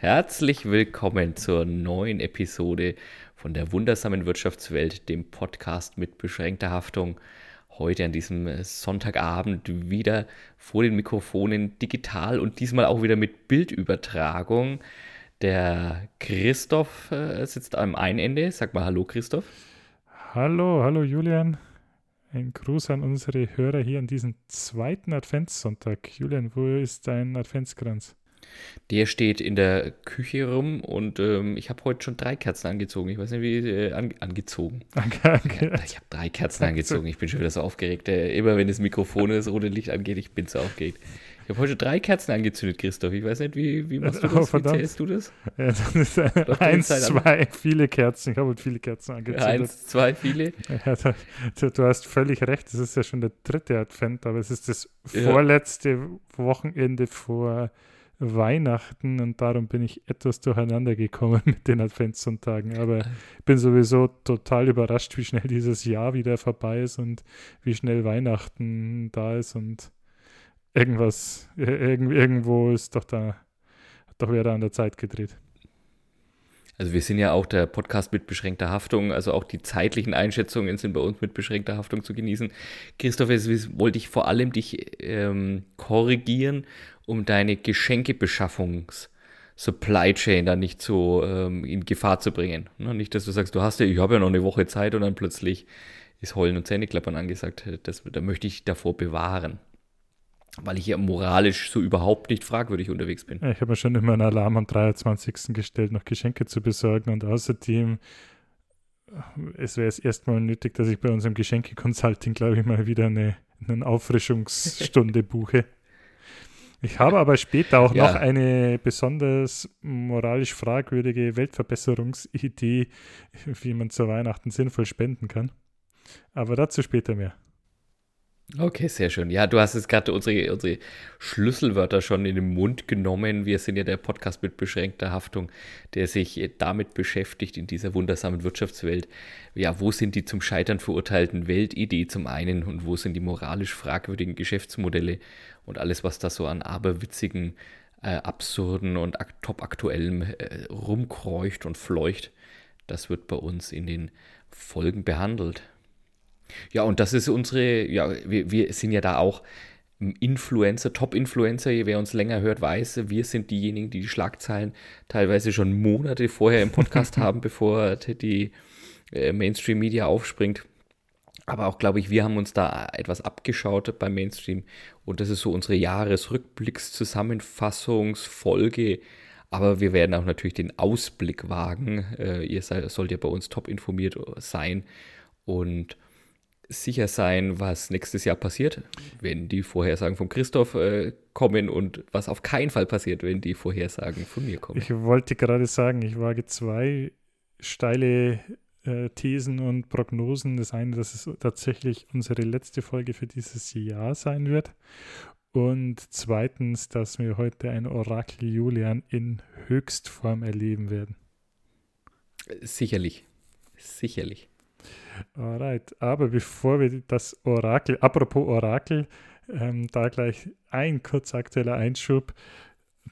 Herzlich willkommen zur neuen Episode von der wundersamen Wirtschaftswelt, dem Podcast mit beschränkter Haftung. Heute an diesem Sonntagabend wieder vor den Mikrofonen digital und diesmal auch wieder mit Bildübertragung. Der Christoph äh, sitzt am einen Ende. Sag mal Hallo, Christoph. Hallo, hallo Julian. Ein Gruß an unsere Hörer hier an diesem zweiten Adventssonntag. Julian, wo ist dein Adventskranz? Der steht in der Küche rum und ähm, ich habe heute schon drei Kerzen angezogen. Ich weiß nicht, wie äh, an, angezogen. Okay. Ich habe drei Kerzen angezogen. Ich bin schon wieder so aufgeregt. Äh, immer wenn das Mikrofon das rote Licht angeht, ich bin so aufgeregt. Ich habe heute drei Kerzen angezündet, Christoph. Ich weiß nicht, wie, wie machst du oh, das? Oh, wie zählst du das? Ja, das ist äh, eins, zwei, viele Kerzen. Ich habe viele Kerzen angezündet. Eins, zwei, viele? Ja, du, du, hast völlig recht. Das ist ja schon der dritte Advent, aber es ist das vorletzte. Wochenende vor Weihnachten und darum bin ich etwas durcheinander gekommen mit den Adventssonntagen. Aber ich bin sowieso total überrascht, wie schnell dieses Jahr wieder vorbei ist und wie schnell Weihnachten da ist und irgendwas, irg irgendwo ist doch da, hat doch wieder an der Zeit gedreht. Also wir sind ja auch der Podcast mit beschränkter Haftung, also auch die zeitlichen Einschätzungen sind bei uns mit beschränkter Haftung zu genießen. Christoph, jetzt wollte ich vor allem dich ähm, korrigieren um deine Geschenkebeschaffungssupply Chain da nicht so ähm, in Gefahr zu bringen. Ne? Nicht, dass du sagst, du hast ja, ich habe ja noch eine Woche Zeit und dann plötzlich ist Heulen und Zähneklappern angesagt. Das, da möchte ich davor bewahren. Weil ich ja moralisch so überhaupt nicht fragwürdig unterwegs bin. ich habe mir schon immer einen Alarm am 23. gestellt, noch Geschenke zu besorgen und außerdem es wäre es erstmal nötig, dass ich bei unserem Geschenke-Consulting, glaube ich, mal wieder eine, eine Auffrischungsstunde buche. Ich habe aber später auch ja. noch eine besonders moralisch fragwürdige Weltverbesserungsidee, wie man zu Weihnachten sinnvoll spenden kann. Aber dazu später mehr. Okay, sehr schön. Ja, du hast jetzt gerade unsere, unsere Schlüsselwörter schon in den Mund genommen. Wir sind ja der Podcast mit beschränkter Haftung, der sich damit beschäftigt in dieser wundersamen Wirtschaftswelt. Ja, wo sind die zum Scheitern verurteilten Weltidee zum einen und wo sind die moralisch fragwürdigen Geschäftsmodelle und alles, was da so an aberwitzigen, äh, absurden und top aktuellem äh, rumkreucht und fleucht. Das wird bei uns in den Folgen behandelt. Ja, und das ist unsere, ja, wir, wir sind ja da auch Influencer, Top-Influencer, wer uns länger hört, weiß, wir sind diejenigen, die die Schlagzeilen teilweise schon Monate vorher im Podcast haben, bevor die äh, Mainstream-Media aufspringt. Aber auch, glaube ich, wir haben uns da etwas abgeschaut beim Mainstream. Und das ist so unsere Jahresrückblickszusammenfassungsfolge. Aber wir werden auch natürlich den Ausblick wagen. Äh, ihr seid, sollt ja bei uns top informiert sein. Und sicher sein, was nächstes Jahr passiert, wenn die Vorhersagen von Christoph äh, kommen und was auf keinen Fall passiert, wenn die Vorhersagen von mir kommen. Ich wollte gerade sagen, ich wage zwei steile äh, Thesen und Prognosen. Das eine, dass es tatsächlich unsere letzte Folge für dieses Jahr sein wird. Und zweitens, dass wir heute ein Orakel Julian in Höchstform erleben werden. Sicherlich. Sicherlich. Alright, aber bevor wir das Orakel, apropos Orakel, ähm, da gleich ein kurz aktueller Einschub.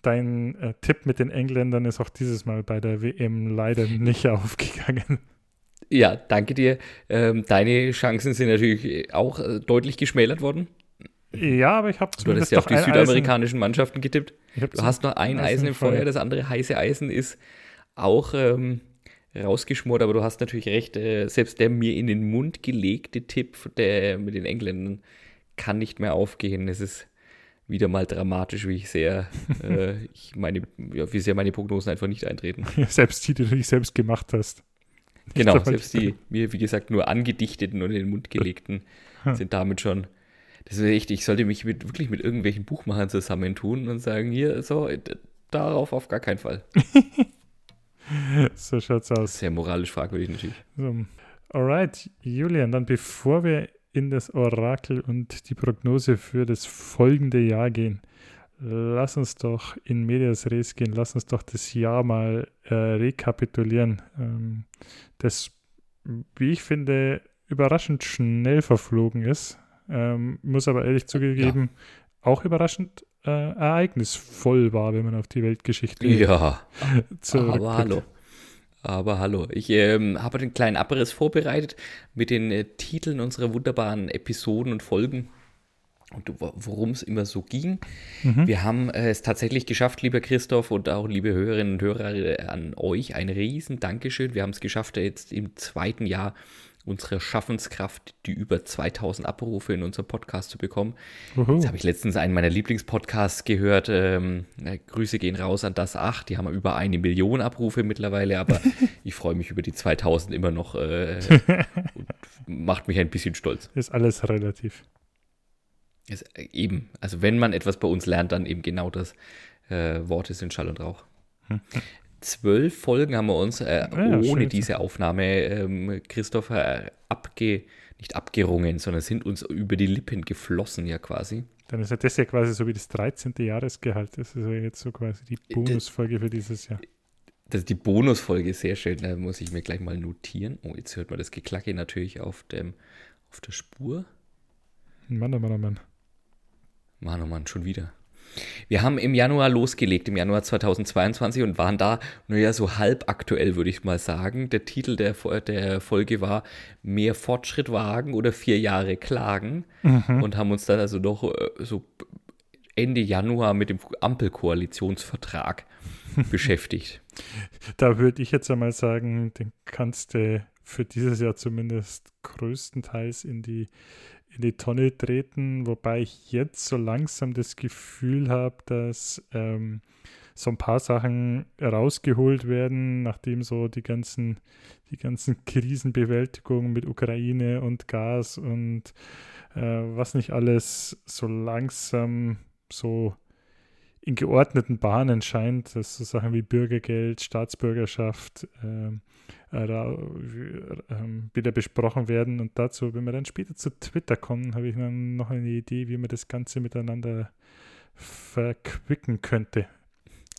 Dein äh, Tipp mit den Engländern ist auch dieses Mal bei der WM leider nicht aufgegangen. Ja, danke dir. Ähm, deine Chancen sind natürlich auch äh, deutlich geschmälert worden. Ja, aber ich habe Du hattest ja auf die südamerikanischen Eisen. Mannschaften getippt. Du hast noch ein Eisen, Eisen im Feuer, das andere heiße Eisen ist auch ähm, rausgeschmort, aber du hast natürlich recht, äh, selbst der mir in den Mund gelegte Tipp der, mit den Engländern kann nicht mehr aufgehen. Es ist wieder mal dramatisch, wie ich sehr, äh, ich meine, ja, wie sehr meine Prognosen einfach nicht eintreten. selbst die, die du nicht selbst gemacht hast. Genau, selbst die mir, wie gesagt, nur angedichteten und in den Mund gelegten sind damit schon. Das ist echt, ich sollte mich mit, wirklich mit irgendwelchen Buchmachern zusammentun und sagen, hier, so, darauf auf gar keinen Fall. so schaut's aus. Sehr moralisch fragwürdig natürlich. So. Alright, Julian, dann bevor wir in das Orakel und die Prognose für das folgende Jahr gehen, lass uns doch in Medias Res gehen, lass uns doch das Jahr mal äh, rekapitulieren. Ähm, das, wie ich finde, überraschend schnell verflogen ist. Ähm, muss aber ehrlich zugegeben, ja. auch überraschend äh, ereignisvoll war, wenn man auf die Weltgeschichte Ja, aber hallo. Aber hallo, ich ähm, habe einen kleinen Abriss vorbereitet mit den äh, Titeln unserer wunderbaren Episoden und Folgen und worum es immer so ging. Mhm. Wir haben äh, es tatsächlich geschafft, lieber Christoph und auch liebe Hörerinnen und Hörer, äh, an euch ein riesen Dankeschön. Wir haben es geschafft, jetzt im zweiten Jahr unsere Schaffenskraft, die über 2000 Abrufe in unserem Podcast zu bekommen. Uhu. Jetzt habe ich letztens einen meiner Lieblingspodcasts gehört. Ähm, äh, Grüße gehen raus an das 8. Die haben über eine Million Abrufe mittlerweile, aber ich freue mich über die 2000 immer noch äh, und macht mich ein bisschen stolz. Ist alles relativ. Ist, äh, eben, also wenn man etwas bei uns lernt, dann eben genau das. Äh, Worte sind Schall und Rauch. Hm zwölf Folgen haben wir uns äh, ja, ohne diese Aufnahme, ähm, Christopher, äh, abge, nicht abgerungen, sondern sind uns über die Lippen geflossen ja quasi. Dann ist ja das ja quasi so wie das 13. Jahresgehalt. Das ist ja jetzt so quasi die äh, Bonusfolge für dieses Jahr. Das ist die Bonusfolge, sehr schön. Da muss ich mir gleich mal notieren. Oh, jetzt hört man das Geklacke natürlich auf, dem, auf der Spur. Mann, oh Mann, oh Mann. Mann, oh Mann, schon wieder. Wir haben im Januar losgelegt, im Januar 2022 und waren da, naja, so halb aktuell, würde ich mal sagen. Der Titel der, der Folge war Mehr Fortschritt wagen oder vier Jahre klagen mhm. und haben uns dann also noch äh, so Ende Januar mit dem Ampelkoalitionsvertrag beschäftigt. Da würde ich jetzt einmal sagen, den kannst du für dieses Jahr zumindest größtenteils in die in die Tonne treten, wobei ich jetzt so langsam das Gefühl habe, dass ähm, so ein paar Sachen rausgeholt werden, nachdem so die ganzen, die ganzen Krisenbewältigungen mit Ukraine und Gas und äh, was nicht alles so langsam so in geordneten Bahnen scheint, dass so Sachen wie Bürgergeld, Staatsbürgerschaft, äh, äh, ähm, wieder besprochen werden. Und dazu, wenn wir dann später zu Twitter kommen, habe ich dann noch eine Idee, wie man das Ganze miteinander verquicken könnte.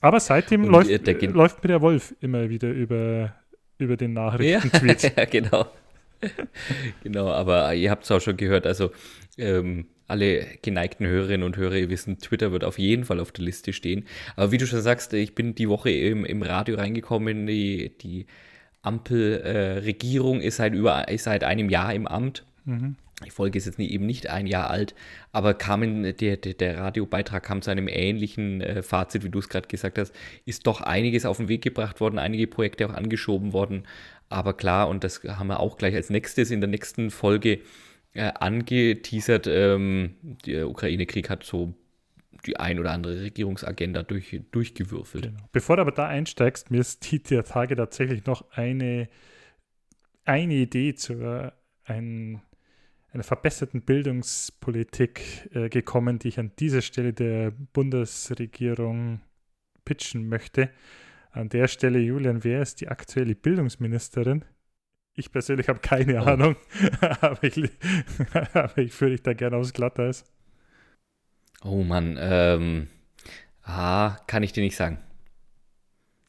Aber seitdem Und läuft, äh, läuft mir der Wolf immer wieder über, über den Nachrichten-Tweet. Ja, genau. genau, aber ihr habt es auch schon gehört, also ähm, alle geneigten Hörerinnen und Hörer, ihr wissen, Twitter wird auf jeden Fall auf der Liste stehen. Aber wie du schon sagst, ich bin die Woche im, im Radio reingekommen, die, die Ampelregierung äh, ist, seit über, ist seit einem Jahr im Amt. Mhm. Die Folge ist jetzt nie, eben nicht ein Jahr alt, aber kam in, der, der, der Radiobeitrag kam zu einem ähnlichen äh, Fazit, wie du es gerade gesagt hast. Ist doch einiges auf den Weg gebracht worden, einige Projekte auch angeschoben worden. Aber klar, und das haben wir auch gleich als nächstes in der nächsten Folge äh, angeteasert, ähm, der Ukraine-Krieg hat so die ein oder andere Regierungsagenda durch, durchgewürfelt. Genau. Bevor du aber da einsteigst, mir ist die der Tage tatsächlich noch eine, eine Idee zu äh, ein, einer verbesserten Bildungspolitik äh, gekommen, die ich an dieser Stelle der Bundesregierung pitchen möchte. An der Stelle, Julian, wer ist die aktuelle Bildungsministerin? Ich persönlich habe keine oh. Ahnung, aber ich, aber ich führe dich da gerne aufs Glatteis. Oh Mann, ähm, ah, kann ich dir nicht sagen.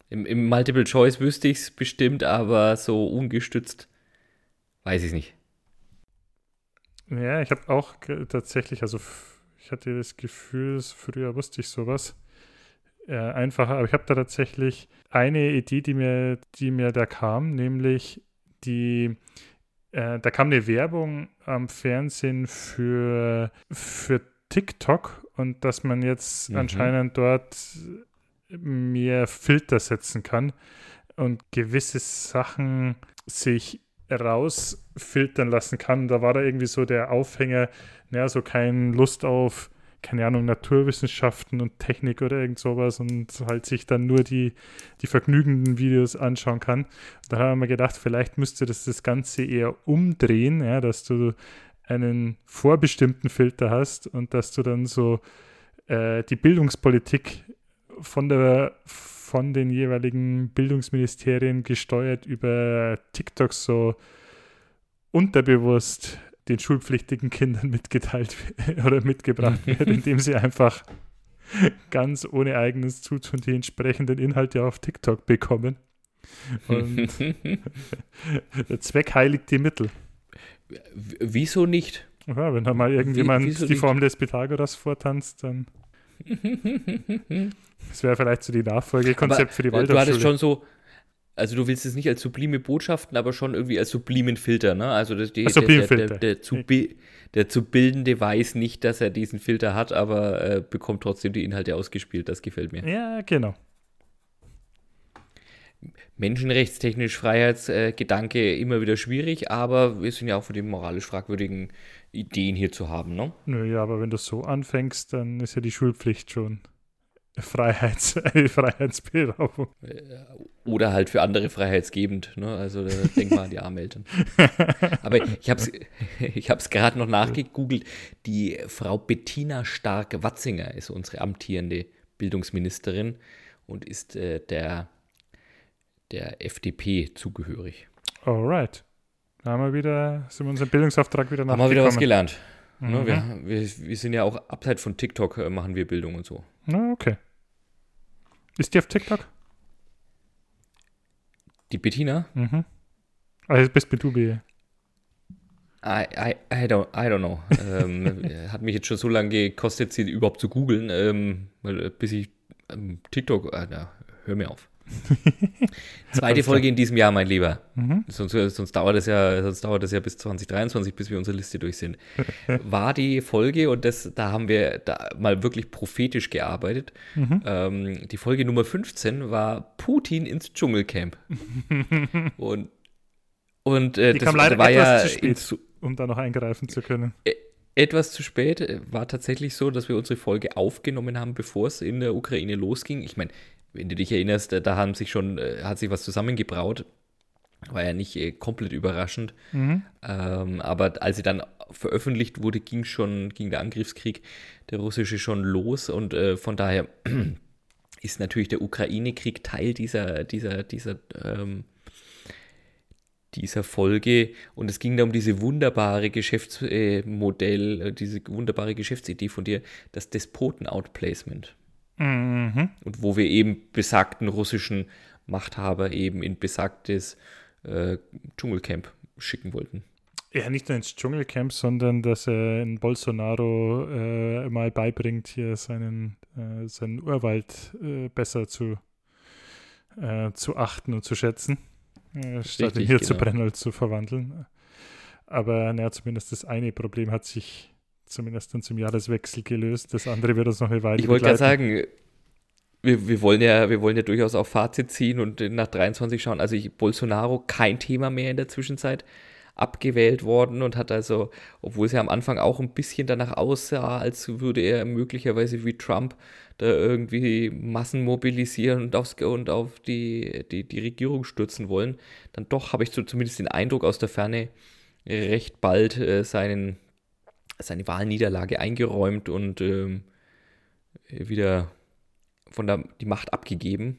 Im, Im, Multiple Choice wüsste ich es bestimmt, aber so ungestützt weiß ich es nicht. Ja, ich habe auch tatsächlich, also ich hatte das Gefühl, früher wusste ich sowas äh, einfacher, aber ich habe da tatsächlich eine Idee, die mir, die mir da kam, nämlich die, äh, da kam eine Werbung am Fernsehen für, für TikTok und dass man jetzt mhm. anscheinend dort mehr Filter setzen kann und gewisse Sachen sich rausfiltern lassen kann. Da war da irgendwie so der Aufhänger, naja, so keine Lust auf, keine Ahnung, Naturwissenschaften und Technik oder irgend sowas und halt sich dann nur die, die vergnügenden Videos anschauen kann. Da haben wir gedacht, vielleicht müsste das das Ganze eher umdrehen, ja, dass du einen vorbestimmten Filter hast und dass du dann so äh, die Bildungspolitik von der von den jeweiligen Bildungsministerien gesteuert über TikTok so unterbewusst den schulpflichtigen Kindern mitgeteilt oder mitgebracht wird, indem sie einfach ganz ohne eigenes Zutun die entsprechenden Inhalte auf TikTok bekommen. Und der Zweck heiligt die Mittel. Wieso nicht? Ja, wenn da mal irgendjemand Wie, die Form des Pythagoras vortanzt, dann. Das wäre vielleicht so die Nachfolgekonzept für die Waldorfschule. Du hattest schon so, also du willst es nicht als sublime Botschaften, aber schon irgendwie als sublimen Filter, ne? Also das, die, der, der, der, der, zu der zu bildende weiß nicht, dass er diesen Filter hat, aber äh, bekommt trotzdem die Inhalte ausgespielt. Das gefällt mir. Ja, genau. Menschenrechtstechnisch Freiheitsgedanke äh, immer wieder schwierig, aber wir sind ja auch für die moralisch fragwürdigen Ideen hier zu haben, ne? Naja, aber wenn du so anfängst, dann ist ja die Schulpflicht schon Freiheits, eine Freiheitsberaubung. Äh, oder halt für andere freiheitsgebend. Ne? Also denk mal an die Armeltern. Aber ich habe es ich hab's gerade noch nachgegoogelt. Die Frau Bettina Stark-Watzinger ist unsere amtierende Bildungsministerin und ist äh, der, der FDP zugehörig. Alright. Da haben wir wieder, sind wir unseren Bildungsauftrag wieder nachgekommen. Haben wir wieder was gelernt. Ne, mhm. wir, wir, wir, sind ja auch abseits von TikTok äh, machen wir Bildung und so. Na, okay. Ist die auf TikTok? Die Bettina? Mhm. Also bist du I, I, I, don't, I don't know. ähm, hat mich jetzt schon so lange gekostet, sie überhaupt zu googeln, ähm, äh, bis ich ähm, TikTok, äh, na, hör mir auf. Zweite Folge in diesem Jahr, mein Lieber. Mhm. Sonst, sonst, dauert es ja, sonst dauert es ja bis 2023, bis wir unsere Liste durch sind. War die Folge, und das, da haben wir da mal wirklich prophetisch gearbeitet. Mhm. Ähm, die Folge Nummer 15 war Putin ins Dschungelcamp. und und äh, das kam leider war etwas ja zu spät, um da noch eingreifen zu können. E etwas zu spät. War tatsächlich so, dass wir unsere Folge aufgenommen haben, bevor es in der Ukraine losging. Ich meine, wenn du dich erinnerst, da haben sich schon, äh, hat sich was zusammengebraut. War ja nicht äh, komplett überraschend. Mhm. Ähm, aber als sie dann veröffentlicht wurde, ging schon, ging der Angriffskrieg, der russische schon los und äh, von daher ist natürlich der Ukraine-Krieg Teil dieser, dieser, dieser, ähm, dieser Folge und es ging da um diese wunderbare Geschäftsmodell, äh, diese wunderbare Geschäftsidee von dir, das Despoten-Outplacement. Mhm. Und wo wir eben besagten russischen Machthaber eben in besagtes äh, Dschungelcamp schicken wollten. Ja, nicht nur ins Dschungelcamp, sondern dass er in Bolsonaro äh, mal beibringt, hier seinen, äh, seinen Urwald äh, besser zu, äh, zu achten und zu schätzen, äh, statt ihn hier genau. zu Brennholz zu verwandeln. Aber naja, zumindest das eine Problem hat sich zumindest dann zum Jahreswechsel gelöst. Das andere wird uns noch eine Weile Ich wollte gerade sagen, wir, wir, wollen ja, wir wollen ja durchaus auch Fazit ziehen und nach 23 schauen. Also ich, Bolsonaro kein Thema mehr in der Zwischenzeit abgewählt worden und hat also, obwohl es ja am Anfang auch ein bisschen danach aussah, als würde er möglicherweise wie Trump da irgendwie Massen mobilisieren und, aufs, und auf die, die, die Regierung stürzen wollen, dann doch habe ich so zumindest den Eindruck aus der Ferne recht bald äh, seinen seine Wahlniederlage eingeräumt und ähm, wieder von der die Macht abgegeben.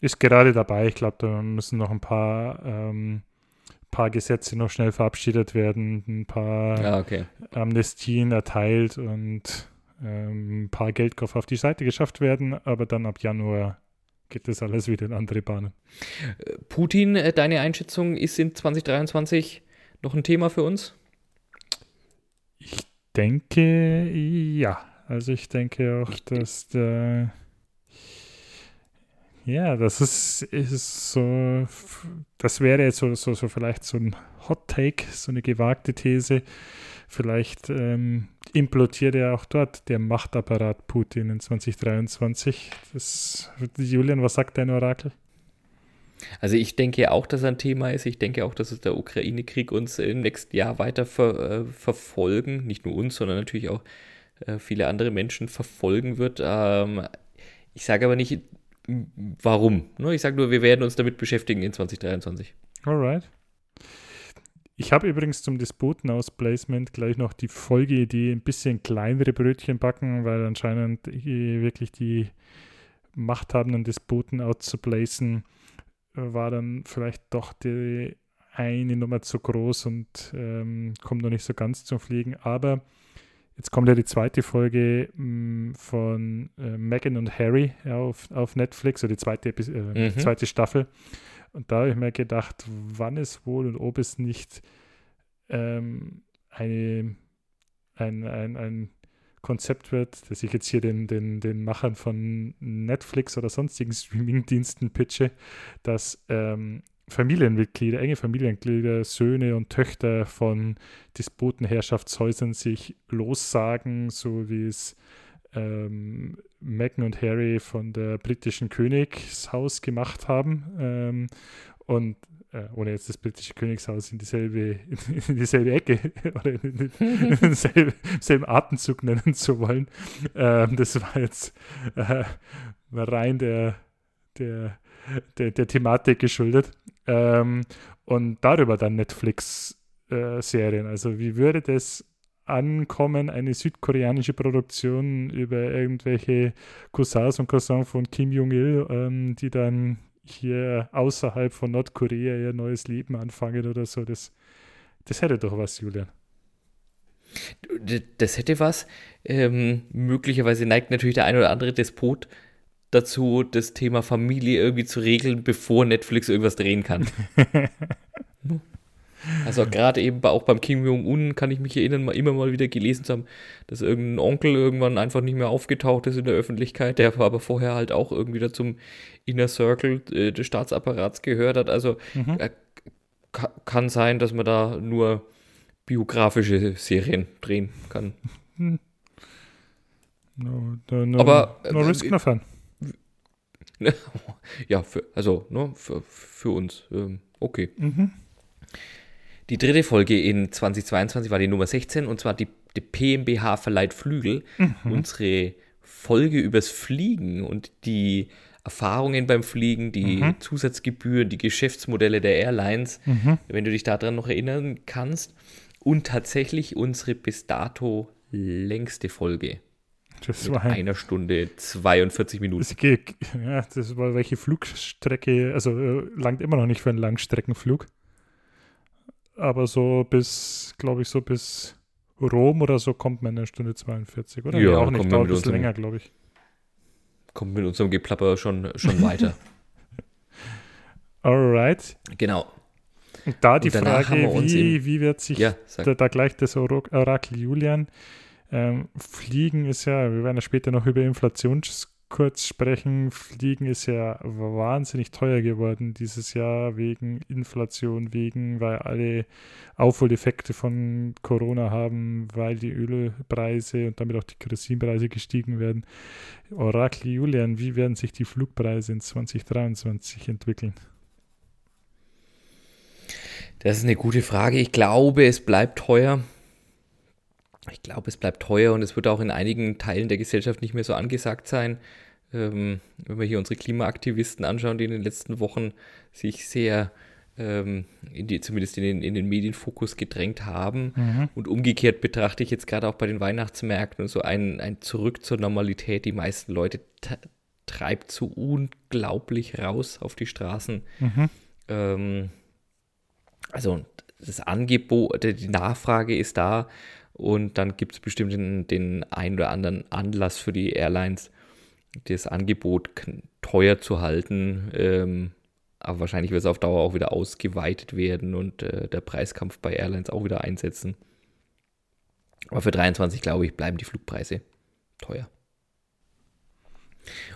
Ist gerade dabei. Ich glaube, da müssen noch ein paar, ähm, paar Gesetze noch schnell verabschiedet werden, ein paar ah, okay. Amnestien erteilt und ähm, ein paar Geldkoffer auf die Seite geschafft werden. Aber dann ab Januar geht das alles wieder in andere Bahnen. Putin, äh, deine Einschätzung ist in 2023 noch ein Thema für uns? Ich denke, ja. Also ich denke auch, dass der ja, das ist, ist so, das wäre jetzt so, so, so vielleicht so ein Hot Take, so eine gewagte These. Vielleicht ähm, implodiert ja auch dort der Machtapparat Putin in 2023. Das, Julian, was sagt dein Orakel? Also ich denke auch, dass ein Thema ist. Ich denke auch, dass es der Ukraine-Krieg uns im nächsten Jahr weiter ver, äh, verfolgen. Nicht nur uns, sondern natürlich auch äh, viele andere Menschen verfolgen wird. Ähm, ich sage aber nicht warum. Ne, ich sage nur, wir werden uns damit beschäftigen in 2023. Alright. Ich habe übrigens zum Despoten-Ausplacement gleich noch die Folgeidee, ein bisschen kleinere Brötchen backen, weil anscheinend wirklich die machthabenden Despoten auszuplacen war dann vielleicht doch die eine Nummer zu groß und ähm, kommt noch nicht so ganz zum Fliegen. Aber jetzt kommt ja die zweite Folge mh, mm, von äh, Meghan und Harry auf, auf Netflix, oder die zweite, äh, mhm. zweite Staffel. Und da habe ich mir gedacht, wann es wohl und ob es nicht ähm, eine, ein, ein, ein Konzept wird, dass ich jetzt hier den, den, den Machern von Netflix oder sonstigen Streamingdiensten pitche, dass ähm, Familienmitglieder, enge Familienmitglieder, Söhne und Töchter von Despotenherrschaftshäusern sich lossagen, so wie es ähm, Meghan und Harry von der britischen Königshaus gemacht haben. Ähm, und äh, ohne jetzt das britische Königshaus in dieselbe, in dieselbe Ecke oder in denselben selben Atemzug nennen zu wollen. Ähm, das war jetzt äh, rein der, der, der, der Thematik geschuldet. Ähm, und darüber dann Netflix-Serien. Äh, also wie würde das ankommen, eine südkoreanische Produktion über irgendwelche Cousins und Cousins von Kim Jong-il, ähm, die dann hier außerhalb von Nordkorea ihr neues Leben anfangen oder so. Das, das hätte doch was, Julian. Das hätte was. Ähm, möglicherweise neigt natürlich der ein oder andere Despot dazu, das Thema Familie irgendwie zu regeln, bevor Netflix irgendwas drehen kann. Also gerade eben auch beim Kim Jong-un kann ich mich erinnern, mal immer mal wieder gelesen zu haben, dass irgendein Onkel irgendwann einfach nicht mehr aufgetaucht ist in der Öffentlichkeit, der aber vorher halt auch irgendwie da zum Inner Circle äh, des Staatsapparats gehört hat. Also mhm. äh, kann sein, dass man da nur biografische Serien drehen kann. Hm. No, no, no, aber no äh, risk, no fun. ja, für, also ne, für, für uns. Ähm, okay. Mhm. Die dritte Folge in 2022 war die Nummer 16 und zwar die, die PMBH verleiht Flügel. Mhm. Unsere Folge übers Fliegen und die Erfahrungen beim Fliegen, die mhm. Zusatzgebühren, die Geschäftsmodelle der Airlines, mhm. wenn du dich daran noch erinnern kannst. Und tatsächlich unsere bis dato längste Folge. Das war ein, einer Stunde 42 Minuten. Das, ja, das war welche Flugstrecke, also äh, langt immer noch nicht für einen Langstreckenflug aber so bis, glaube ich, so bis Rom oder so kommt man in einer Stunde 42, oder? Ja, nee, auch nicht, dauert ein bisschen länger, glaube ich. Kommt mit unserem Geplapper schon, schon weiter. Alright. Genau. Und da die Und Frage, wie, wie wird sich ja, da, da, gleich das Orakel Julian ähm, fliegen ist ja, wir werden ja später noch über Inflations kurz sprechen. Fliegen ist ja wahnsinnig teuer geworden dieses Jahr wegen Inflation, wegen, weil alle Aufholeffekte von Corona haben, weil die Ölpreise und damit auch die Kerosinpreise gestiegen werden. Orakel Julian, wie werden sich die Flugpreise in 2023 entwickeln? Das ist eine gute Frage. Ich glaube, es bleibt teuer. Ich glaube, es bleibt teuer und es wird auch in einigen Teilen der Gesellschaft nicht mehr so angesagt sein. Ähm, wenn wir hier unsere Klimaaktivisten anschauen, die in den letzten Wochen sich sehr ähm, in die, zumindest in den, in den Medienfokus gedrängt haben. Mhm. Und umgekehrt betrachte ich jetzt gerade auch bei den Weihnachtsmärkten so ein, ein Zurück zur Normalität. Die meisten Leute treibt so unglaublich raus auf die Straßen. Mhm. Ähm, also das Angebot, die Nachfrage ist da und dann gibt es bestimmt den, den einen oder anderen Anlass für die Airlines, das Angebot teuer zu halten. Ähm, aber wahrscheinlich wird es auf Dauer auch wieder ausgeweitet werden und äh, der Preiskampf bei Airlines auch wieder einsetzen. Aber für 23, glaube ich, bleiben die Flugpreise teuer.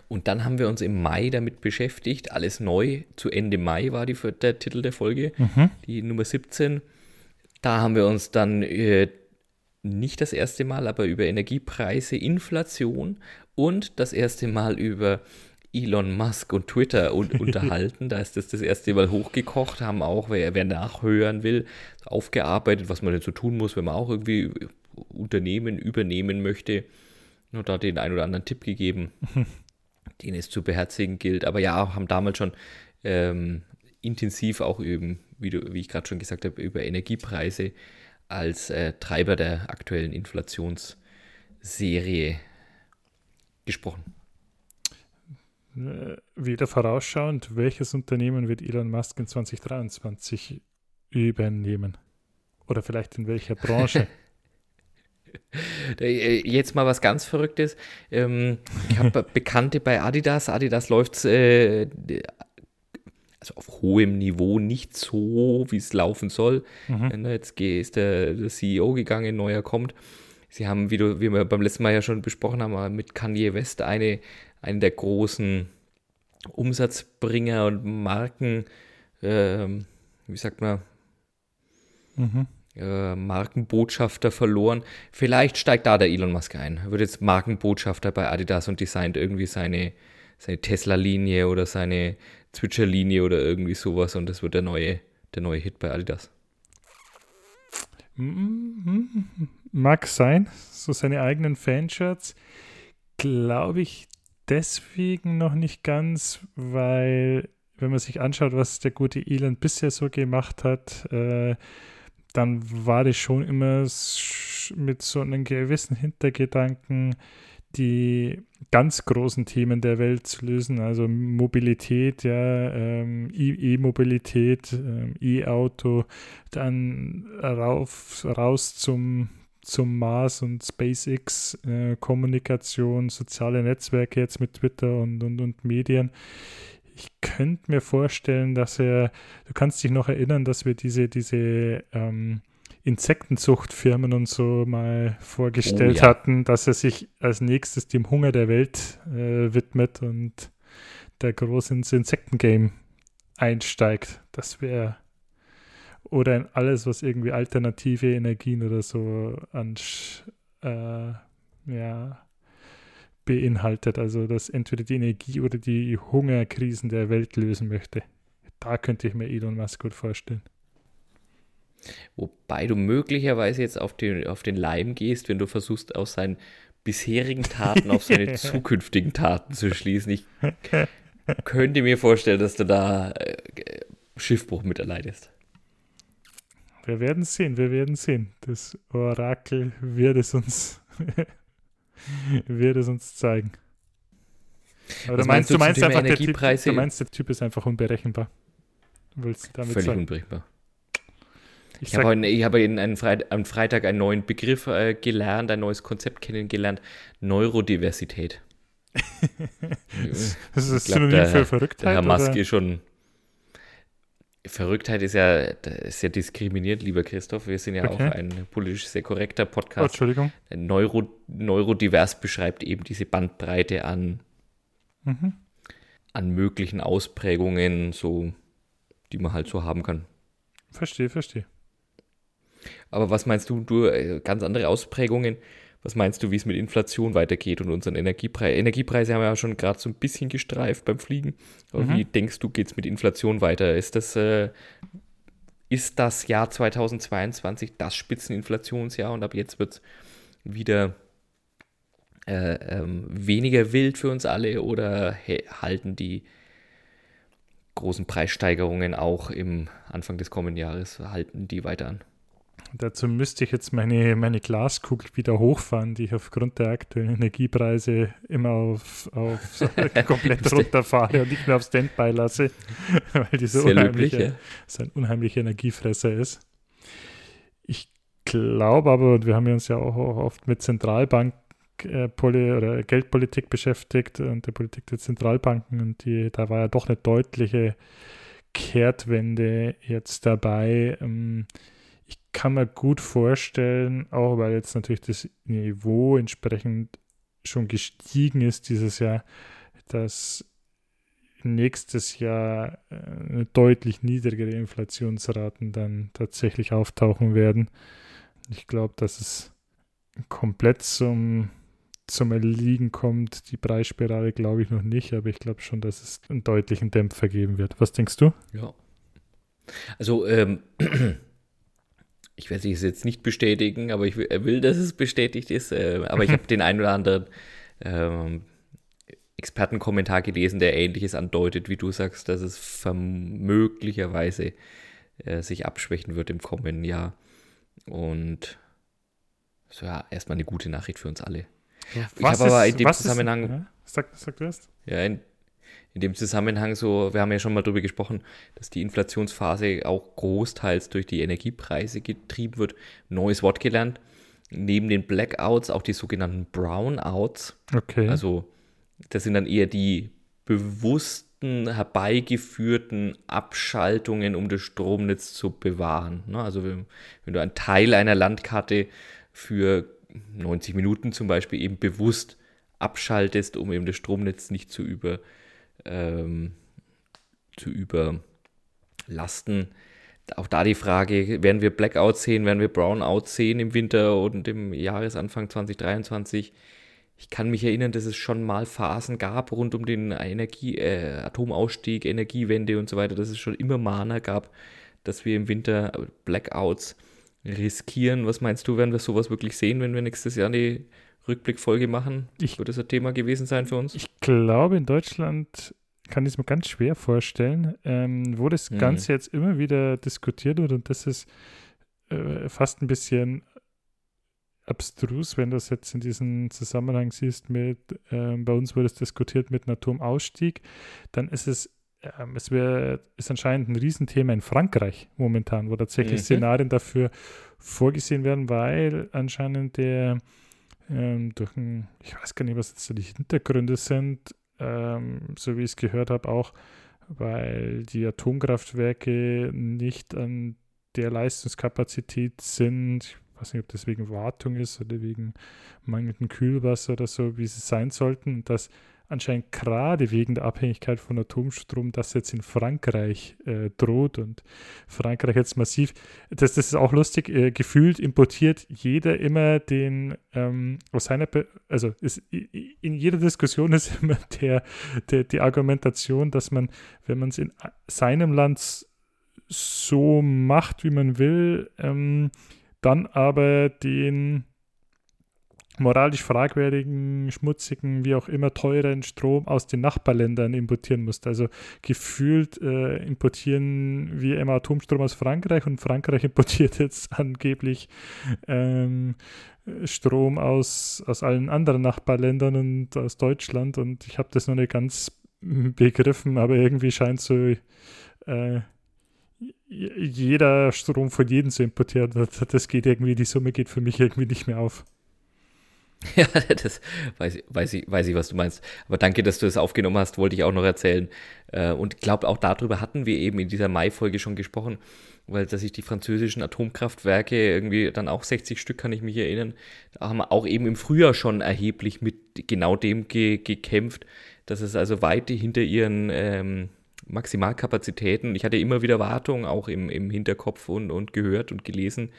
Und dann haben wir uns im Mai damit beschäftigt, alles neu. Zu Ende Mai war die, der Titel der Folge, mhm. die Nummer 17. Da haben wir uns dann äh, nicht das erste Mal, aber über Energiepreise, Inflation und das erste Mal über Elon Musk und Twitter un unterhalten. da ist das das erste Mal hochgekocht, haben auch, wer, wer nachhören will, aufgearbeitet, was man denn so tun muss, wenn man auch irgendwie Unternehmen übernehmen möchte. Und da den einen oder anderen Tipp gegeben, den es zu beherzigen gilt. Aber ja, haben damals schon ähm, intensiv auch eben, wie, du, wie ich gerade schon gesagt habe, über Energiepreise als äh, Treiber der aktuellen Inflationsserie gesprochen. Äh, wieder vorausschauend, welches Unternehmen wird Elon Musk in 2023 übernehmen? Oder vielleicht in welcher Branche? Äh, jetzt mal was ganz Verrücktes. Ähm, ich habe Bekannte bei Adidas. Adidas läuft äh, also auf hohem Niveau nicht so, wie es laufen soll. Mhm. Jetzt ist der, der CEO gegangen, neuer kommt. sie haben, wie, du, wie wir beim letzten Mal ja schon besprochen haben, mit Kanye West eine, einen der großen Umsatzbringer und Marken, äh, wie sagt man, mhm. äh, Markenbotschafter verloren. Vielleicht steigt da der Elon Musk ein. Er wird jetzt Markenbotschafter bei Adidas und designt irgendwie seine, seine Tesla-Linie oder seine Switcher-Linie oder irgendwie sowas und das wird der neue, der neue Hit bei Adidas. Mag sein, so seine eigenen Fanshirts. Glaube ich deswegen noch nicht ganz, weil wenn man sich anschaut, was der gute Elon bisher so gemacht hat, äh, dann war das schon immer mit so einem gewissen Hintergedanken, die ganz großen Themen der Welt zu lösen, also Mobilität, ja, ähm, E-Mobilität, ähm, E-Auto, dann rauf, raus zum, zum Mars und SpaceX, äh, Kommunikation, soziale Netzwerke jetzt mit Twitter und, und, und Medien. Ich könnte mir vorstellen, dass er, du kannst dich noch erinnern, dass wir diese, diese ähm, Insektenzuchtfirmen und so mal vorgestellt oh, ja. hatten, dass er sich als nächstes dem Hunger der Welt äh, widmet und der groß ins Insektengame einsteigt. Das wäre oder in alles, was irgendwie alternative Energien oder so an, äh, ja, beinhaltet. Also, dass entweder die Energie oder die Hungerkrisen der Welt lösen möchte. Da könnte ich mir Elon Musk gut vorstellen. Wobei du möglicherweise jetzt auf den, auf den Leim gehst, wenn du versuchst, aus seinen bisherigen Taten auf seine zukünftigen Taten zu schließen. Ich könnte mir vorstellen, dass du da äh, Schiffbruch mit erleidest. Wir werden sehen, wir werden sehen. Das Orakel wird es uns, wird es uns zeigen. Aber du meinst, du, meinst einfach, der typ, du meinst, der Typ ist einfach unberechenbar. Völlig sagen? unberechenbar. Ich, ich habe hab einen Freit am Freitag einen neuen Begriff äh, gelernt, ein neues Konzept kennengelernt: Neurodiversität. das ist das Synonym der, für Verrücktheit? Der Herr Maske schon. Verrücktheit ist ja, ist ja diskriminiert, lieber Christoph. Wir sind ja okay. auch ein politisch sehr korrekter Podcast. Oh, Entschuldigung. Neuro, Neurodivers beschreibt eben diese Bandbreite an, mhm. an möglichen Ausprägungen, so, die man halt so haben kann. Verstehe, verstehe. Aber was meinst du, du äh, ganz andere Ausprägungen? Was meinst du, wie es mit Inflation weitergeht und unseren Energiepreisen? Energiepreise haben wir ja schon gerade so ein bisschen gestreift beim Fliegen. Aber mhm. wie denkst du, geht es mit Inflation weiter? Ist das, äh, ist das Jahr 2022 das Spitzeninflationsjahr und ab jetzt wird es wieder äh, ähm, weniger wild für uns alle oder halten die großen Preissteigerungen auch im Anfang des kommenden Jahres, halten die weiter an? Dazu müsste ich jetzt meine, meine Glaskugel wieder hochfahren, die ich aufgrund der aktuellen Energiepreise immer auf, auf komplett runterfahre und nicht mehr auf Standby lasse, weil die so, unheimliche, löblich, ja. so ein unheimlicher Energiefresser ist. Ich glaube aber, und wir haben uns ja auch oft mit Zentralbank äh, oder Geldpolitik beschäftigt und der Politik der Zentralbanken und die, da war ja doch eine deutliche Kehrtwende jetzt dabei. Ähm, ich kann mir gut vorstellen, auch weil jetzt natürlich das Niveau entsprechend schon gestiegen ist dieses Jahr, dass nächstes Jahr äh, deutlich niedrigere Inflationsraten dann tatsächlich auftauchen werden. Ich glaube, dass es komplett zum, zum Erliegen kommt. Die Preisspirale glaube ich noch nicht, aber ich glaube schon, dass es einen deutlichen Dämpfer geben wird. Was denkst du? Ja. Also, ähm, ich werde es jetzt nicht bestätigen, aber ich will, dass es bestätigt ist. Äh, aber ich habe den einen oder anderen ähm, Expertenkommentar gelesen, der Ähnliches andeutet, wie du sagst, dass es möglicherweise äh, sich abschwächen wird im kommenden Jahr. Und so ja, erstmal eine gute Nachricht für uns alle. Ja, ich habe aber in dem Zusammenhang. Ist, ja? Sag, sag du erst. Ja, in, in dem Zusammenhang so, wir haben ja schon mal darüber gesprochen, dass die Inflationsphase auch großteils durch die Energiepreise getrieben wird. Neues Wort gelernt. Neben den Blackouts auch die sogenannten Brownouts. Okay. Also das sind dann eher die bewussten, herbeigeführten Abschaltungen, um das Stromnetz zu bewahren. Ne? Also wenn, wenn du einen Teil einer Landkarte für 90 Minuten zum Beispiel eben bewusst abschaltest, um eben das Stromnetz nicht zu über ähm, zu überlasten. Auch da die Frage, werden wir Blackout sehen, werden wir Brownout sehen im Winter und im Jahresanfang 2023? Ich kann mich erinnern, dass es schon mal Phasen gab rund um den Energie, äh, Atomausstieg, Energiewende und so weiter, dass es schon immer Mahner gab, dass wir im Winter Blackouts riskieren. Was meinst du, werden wir sowas wirklich sehen, wenn wir nächstes Jahr die Rückblickfolge machen? Ich, Wird das ein Thema gewesen sein für uns? Ich glaube, in Deutschland kann ich es mir ganz schwer vorstellen, ähm, wo das mhm. Ganze jetzt immer wieder diskutiert wird und das ist äh, fast ein bisschen abstrus, wenn du das jetzt in diesem Zusammenhang siehst mit, äh, bei uns wurde es diskutiert mit einem Atomausstieg, dann ist es ähm, es wär, ist anscheinend ein Riesenthema in Frankreich momentan, wo tatsächlich mhm. Szenarien dafür vorgesehen werden, weil anscheinend der ähm, durch ein, ich weiß gar nicht, was jetzt so die Hintergründe sind, ähm, so wie ich es gehört habe, auch weil die Atomkraftwerke nicht an der Leistungskapazität sind. Ich weiß nicht, ob das wegen Wartung ist oder wegen mangelndem Kühlwasser oder so, wie sie sein sollten. Dass anscheinend gerade wegen der Abhängigkeit von Atomstrom das jetzt in Frankreich äh, droht und Frankreich jetzt massiv, das, das ist auch lustig, äh, gefühlt importiert jeder immer den, ähm, aus seiner, Be also ist, in jeder Diskussion ist immer der, der, die Argumentation, dass man, wenn man es in seinem Land so macht, wie man will, ähm, dann aber den moralisch fragwürdigen, schmutzigen, wie auch immer teuren Strom aus den Nachbarländern importieren musst. Also gefühlt äh, importieren wir immer Atomstrom aus Frankreich und Frankreich importiert jetzt angeblich ähm, Strom aus, aus allen anderen Nachbarländern und aus Deutschland und ich habe das noch nicht ganz begriffen, aber irgendwie scheint so äh, jeder Strom von jedem zu importieren. Das geht irgendwie, die Summe geht für mich irgendwie nicht mehr auf. Ja, das weiß, weiß, ich, weiß ich, was du meinst. Aber danke, dass du das aufgenommen hast, wollte ich auch noch erzählen. Äh, und ich glaube, auch darüber hatten wir eben in dieser Mai-Folge schon gesprochen, weil dass sich die französischen Atomkraftwerke irgendwie dann auch 60 Stück, kann ich mich erinnern, haben auch eben im Frühjahr schon erheblich mit genau dem ge gekämpft, dass es also weit hinter ihren ähm, Maximalkapazitäten, ich hatte immer wieder Wartungen auch im, im Hinterkopf und, und gehört und gelesen,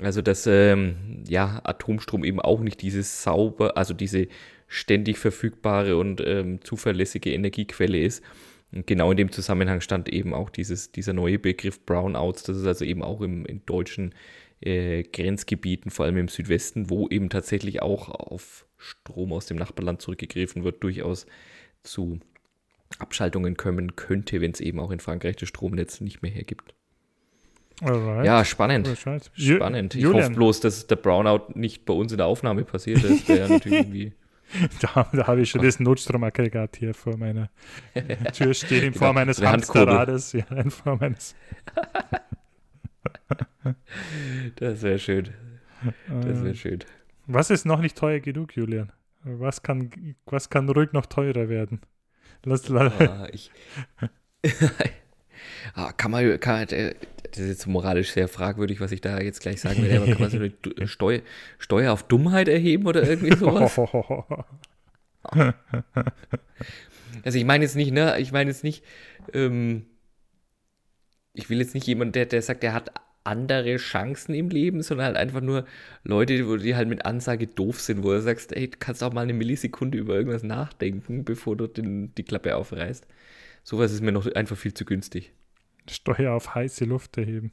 also, dass ähm, ja, Atomstrom eben auch nicht dieses sauber, also diese ständig verfügbare und ähm, zuverlässige Energiequelle ist. Und genau in dem Zusammenhang stand eben auch dieses, dieser neue Begriff Brownouts, das ist also eben auch im, in deutschen äh, Grenzgebieten, vor allem im Südwesten, wo eben tatsächlich auch auf Strom aus dem Nachbarland zurückgegriffen wird, durchaus zu Abschaltungen kommen könnte, wenn es eben auch in Frankreich das Stromnetz nicht mehr hergibt. Alright. Ja, spannend. Alright. Spannend. Ich Julian. hoffe bloß, dass der Brownout nicht bei uns in der Aufnahme passiert. Das wäre natürlich irgendwie. Da, da habe ich schon das Notstromaggregat hier vor meiner Tür stehen, in Form eines Hamsterrades. Ja, in Form eines. das wäre schön. Das wäre schön. Was ist noch nicht teuer genug, Julian? Was kann, was kann ruhig noch teurer werden? Lass, ah, ich, kann man, kann, äh, das ist jetzt moralisch sehr fragwürdig, was ich da jetzt gleich sagen werde, aber kann man so eine Steu Steuer auf Dummheit erheben oder irgendwie sowas? also ich meine jetzt nicht, ne, ich meine jetzt nicht, ähm, ich will jetzt nicht jemand, der, der sagt, der hat andere Chancen im Leben, sondern halt einfach nur Leute, die halt mit Ansage doof sind, wo du sagst, ey, du kannst auch mal eine Millisekunde über irgendwas nachdenken, bevor du den, die Klappe aufreißt. Sowas ist mir noch einfach viel zu günstig. Steuer auf heiße Luft erheben.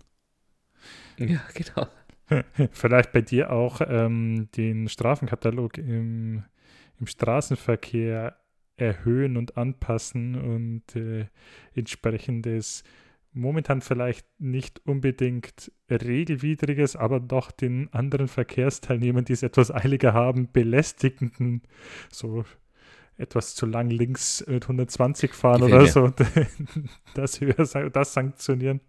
Ja, genau. Vielleicht bei dir auch ähm, den Strafenkatalog im, im Straßenverkehr erhöhen und anpassen und äh, entsprechendes momentan vielleicht nicht unbedingt regelwidriges, aber doch den anderen Verkehrsteilnehmern, die es etwas eiliger haben, belästigenden, so etwas zu lang links mit 120 fahren oder so, das, das sanktionieren.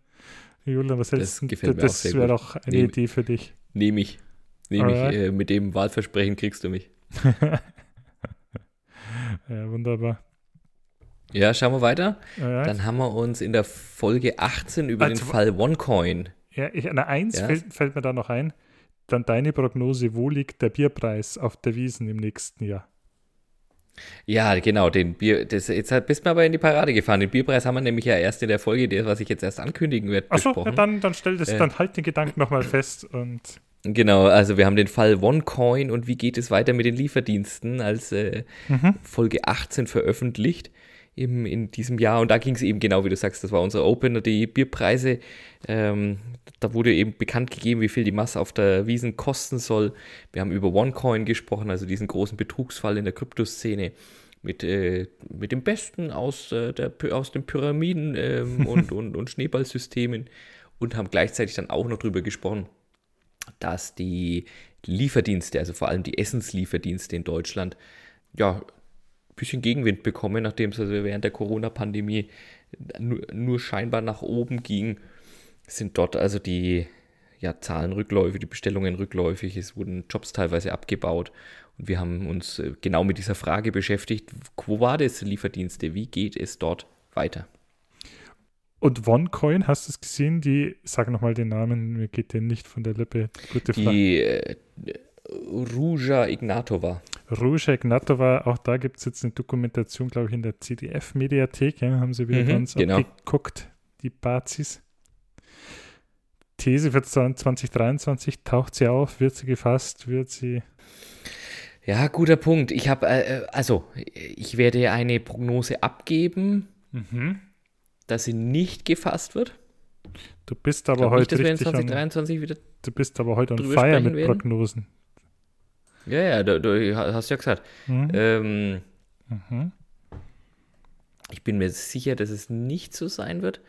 Julian, was hältst du? Das, das wäre doch eine Nehm, Idee für dich. Nehme ich. Nehme ich. Äh, mit dem Wahlversprechen kriegst du mich. ja, wunderbar. Ja, schauen wir weiter. Alright. Dann haben wir uns in der Folge 18 über also, den Fall OneCoin. Ja, ich, eine Eins ja. fällt, fällt, mir da noch ein. dann deine Prognose, wo liegt der Bierpreis auf der Wiesen im nächsten Jahr? Ja, genau, den Bier, das, jetzt bist du aber in die Parade gefahren. Den Bierpreis haben wir nämlich ja erst in der Folge, der, was ich jetzt erst ankündigen werde, Achso, ja, dann, dann stell das, äh, dann halt den Gedanken nochmal fest und. Genau, also wir haben den Fall OneCoin und wie geht es weiter mit den Lieferdiensten als äh, mhm. Folge 18 veröffentlicht im, in diesem Jahr. Und da ging es eben genau, wie du sagst, das war unser Opener, die Bierpreise. Ähm, da wurde eben bekannt gegeben, wie viel die Masse auf der Wiesen kosten soll. Wir haben über OneCoin gesprochen, also diesen großen Betrugsfall in der Kryptoszene mit, äh, mit dem Besten aus, äh, der, aus den Pyramiden ähm, und, und, und Schneeballsystemen und haben gleichzeitig dann auch noch darüber gesprochen, dass die Lieferdienste, also vor allem die Essenslieferdienste in Deutschland, ja, ein bisschen Gegenwind bekommen, nachdem es also während der Corona-Pandemie nur, nur, scheinbar nach oben ging, sind dort also die ja, Zahlen rückläufig, die Bestellungen rückläufig, es wurden Jobs teilweise abgebaut und wir haben uns äh, genau mit dieser Frage beschäftigt, wo war das Lieferdienste, wie geht es dort weiter? Und OneCoin, hast du es gesehen? Die, sag nochmal den Namen, mir geht der nicht von der Lippe. Gute Frage. Die äh, Ruja Ignatova. Ruja Ignatova, auch da gibt es jetzt eine Dokumentation, glaube ich, in der CDF-Mediathek. Ja, haben sie wieder mhm, ganz genau. abgeguckt, die Bazis. These für 2023, taucht sie auf, wird sie gefasst, wird sie. Ja, guter Punkt. Ich habe, äh, äh, also, ich werde eine Prognose abgeben. Mhm dass sie nicht gefasst wird. Du bist aber heute nicht, richtig 2023 wieder Du bist aber heute on fire mit werden. Prognosen. Ja, ja, du, du hast ja gesagt. Mhm. Ähm, mhm. Ich bin mir sicher, dass es nicht so sein wird.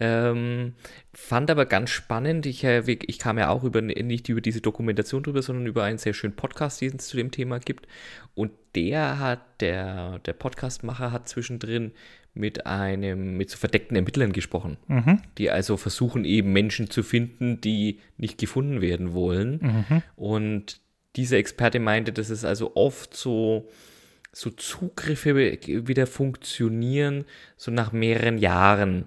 Ähm, fand aber ganz spannend, ich, äh, ich kam ja auch über, nicht über diese Dokumentation drüber, sondern über einen sehr schönen Podcast, den es zu dem Thema gibt. Und der hat, der, der Podcastmacher hat zwischendrin mit einem, mit so verdeckten Ermittlern gesprochen, mhm. die also versuchen eben Menschen zu finden, die nicht gefunden werden wollen. Mhm. Und dieser Experte meinte, dass es also oft so, so Zugriffe wieder funktionieren, so nach mehreren Jahren.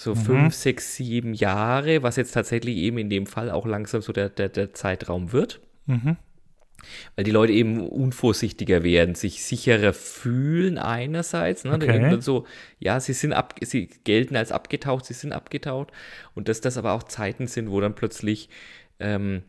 So mhm. fünf, sechs, sieben Jahre, was jetzt tatsächlich eben in dem Fall auch langsam so der, der, der Zeitraum wird. Mhm. Weil die Leute eben unvorsichtiger werden, sich sicherer fühlen einerseits. Ne? Okay. Dann so, ja, sie sind ab, sie gelten als abgetaucht, sie sind abgetaucht. Und dass das aber auch Zeiten sind, wo dann plötzlich ähm,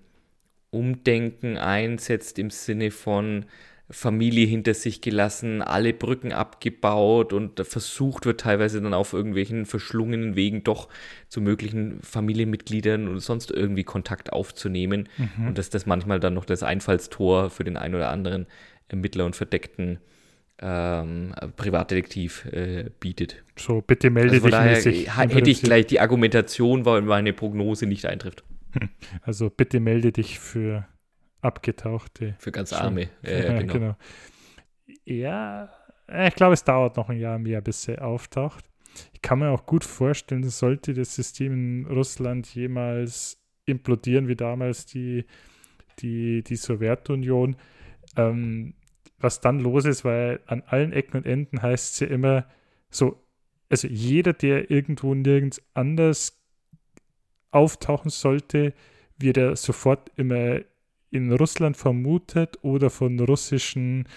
Umdenken einsetzt im Sinne von, Familie hinter sich gelassen, alle Brücken abgebaut und versucht wird teilweise dann auf irgendwelchen verschlungenen Wegen doch zu möglichen Familienmitgliedern und sonst irgendwie Kontakt aufzunehmen mhm. und dass das manchmal dann noch das Einfallstor für den einen oder anderen Ermittler und verdeckten ähm, Privatdetektiv äh, bietet. So, bitte melde also dich daher mäßig. Hätte ich gleich die Argumentation, weil meine Prognose nicht eintrifft. Also bitte melde dich für abgetauchte. Für ganz Arme. Ja, ja, genau. genau. Ja, ich glaube, es dauert noch ein Jahr mehr, bis sie auftaucht. Ich kann mir auch gut vorstellen, sollte das System in Russland jemals implodieren, wie damals die, die, die Sowjetunion, ähm, was dann los ist, weil an allen Ecken und Enden heißt es ja immer so, also jeder, der irgendwo nirgends anders auftauchen sollte, wird er sofort immer in Russland vermutet oder von russischen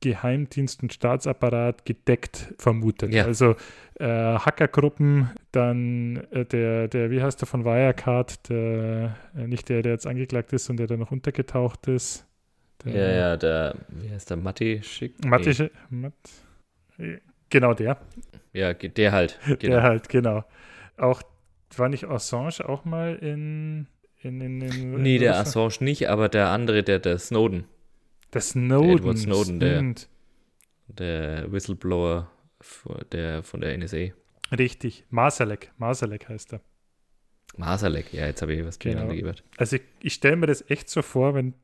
Geheimdienst und Staatsapparat gedeckt vermutet. Ja. Also äh, Hackergruppen, dann äh, der, der, wie heißt der von Wirecard, der, äh, nicht der, der jetzt angeklagt ist und der da noch untergetaucht ist. Der, ja, ja, der, wie heißt der, Matti Schick? Matti nee. Matt, genau der. Ja, der halt. Genau. Der halt, genau. Auch, war nicht Assange auch mal in in, in, in, nee, der Assange nicht, aber der andere, der, der Snowden. Der Snowden. Der Edward Snowden, der, der Whistleblower der, von der NSA. Richtig, Masalek. Masalek heißt er. Masalek, ja, jetzt habe ich was genau. gehört. Also ich, ich stelle mir das echt so vor, wenn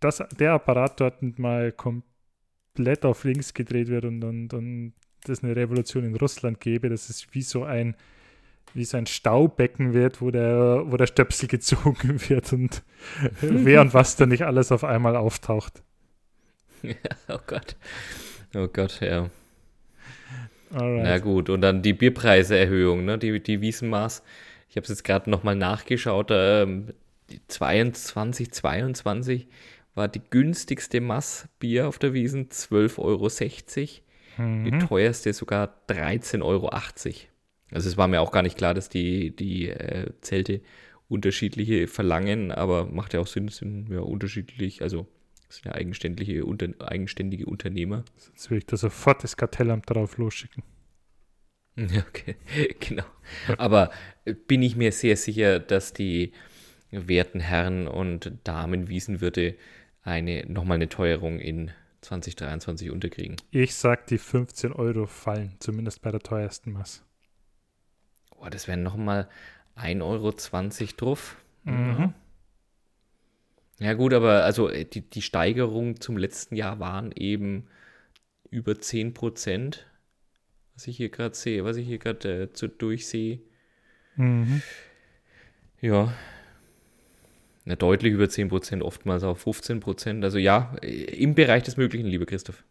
das, der Apparat dort mal komplett auf links gedreht wird und, und, und das eine Revolution in Russland gäbe, das ist wie so ein wie so ein Staubecken wird, wo der, wo der Stöpsel gezogen wird und wer und was da nicht alles auf einmal auftaucht. Ja, oh Gott. Oh Gott, ja. Alright. Na gut, und dann die Bierpreiseerhöhung, ne? die, die Wiesenmaß. Ich habe es jetzt gerade nochmal nachgeschaut. Ähm, 22, 22 war die günstigste Massbier auf der Wiesen 12,60 Euro. Mhm. Die teuerste sogar 13,80 Euro. Also es war mir auch gar nicht klar, dass die, die äh, Zelte unterschiedliche verlangen, aber macht ja auch Sinn, sind ja unterschiedlich, also es sind ja eigenständige, unter, eigenständige Unternehmer. Sonst will ich da sofort das Kartellamt drauf losschicken. Ja, okay, genau. Aber bin ich mir sehr sicher, dass die werten Herren und Damen Wiesenwirte eine, nochmal eine Teuerung in 2023 unterkriegen. Ich sag, die 15 Euro fallen, zumindest bei der teuersten Maß. Oh, das wären nochmal 1,20 Euro drauf. Mhm. Ja, gut, aber also äh, die, die Steigerung zum letzten Jahr waren eben über 10 Prozent, was ich hier gerade sehe, was ich hier gerade äh, durchsehe. Mhm. Ja, na, deutlich über 10 Prozent, oftmals auch 15 Prozent. Also ja, im Bereich des Möglichen, lieber Christoph.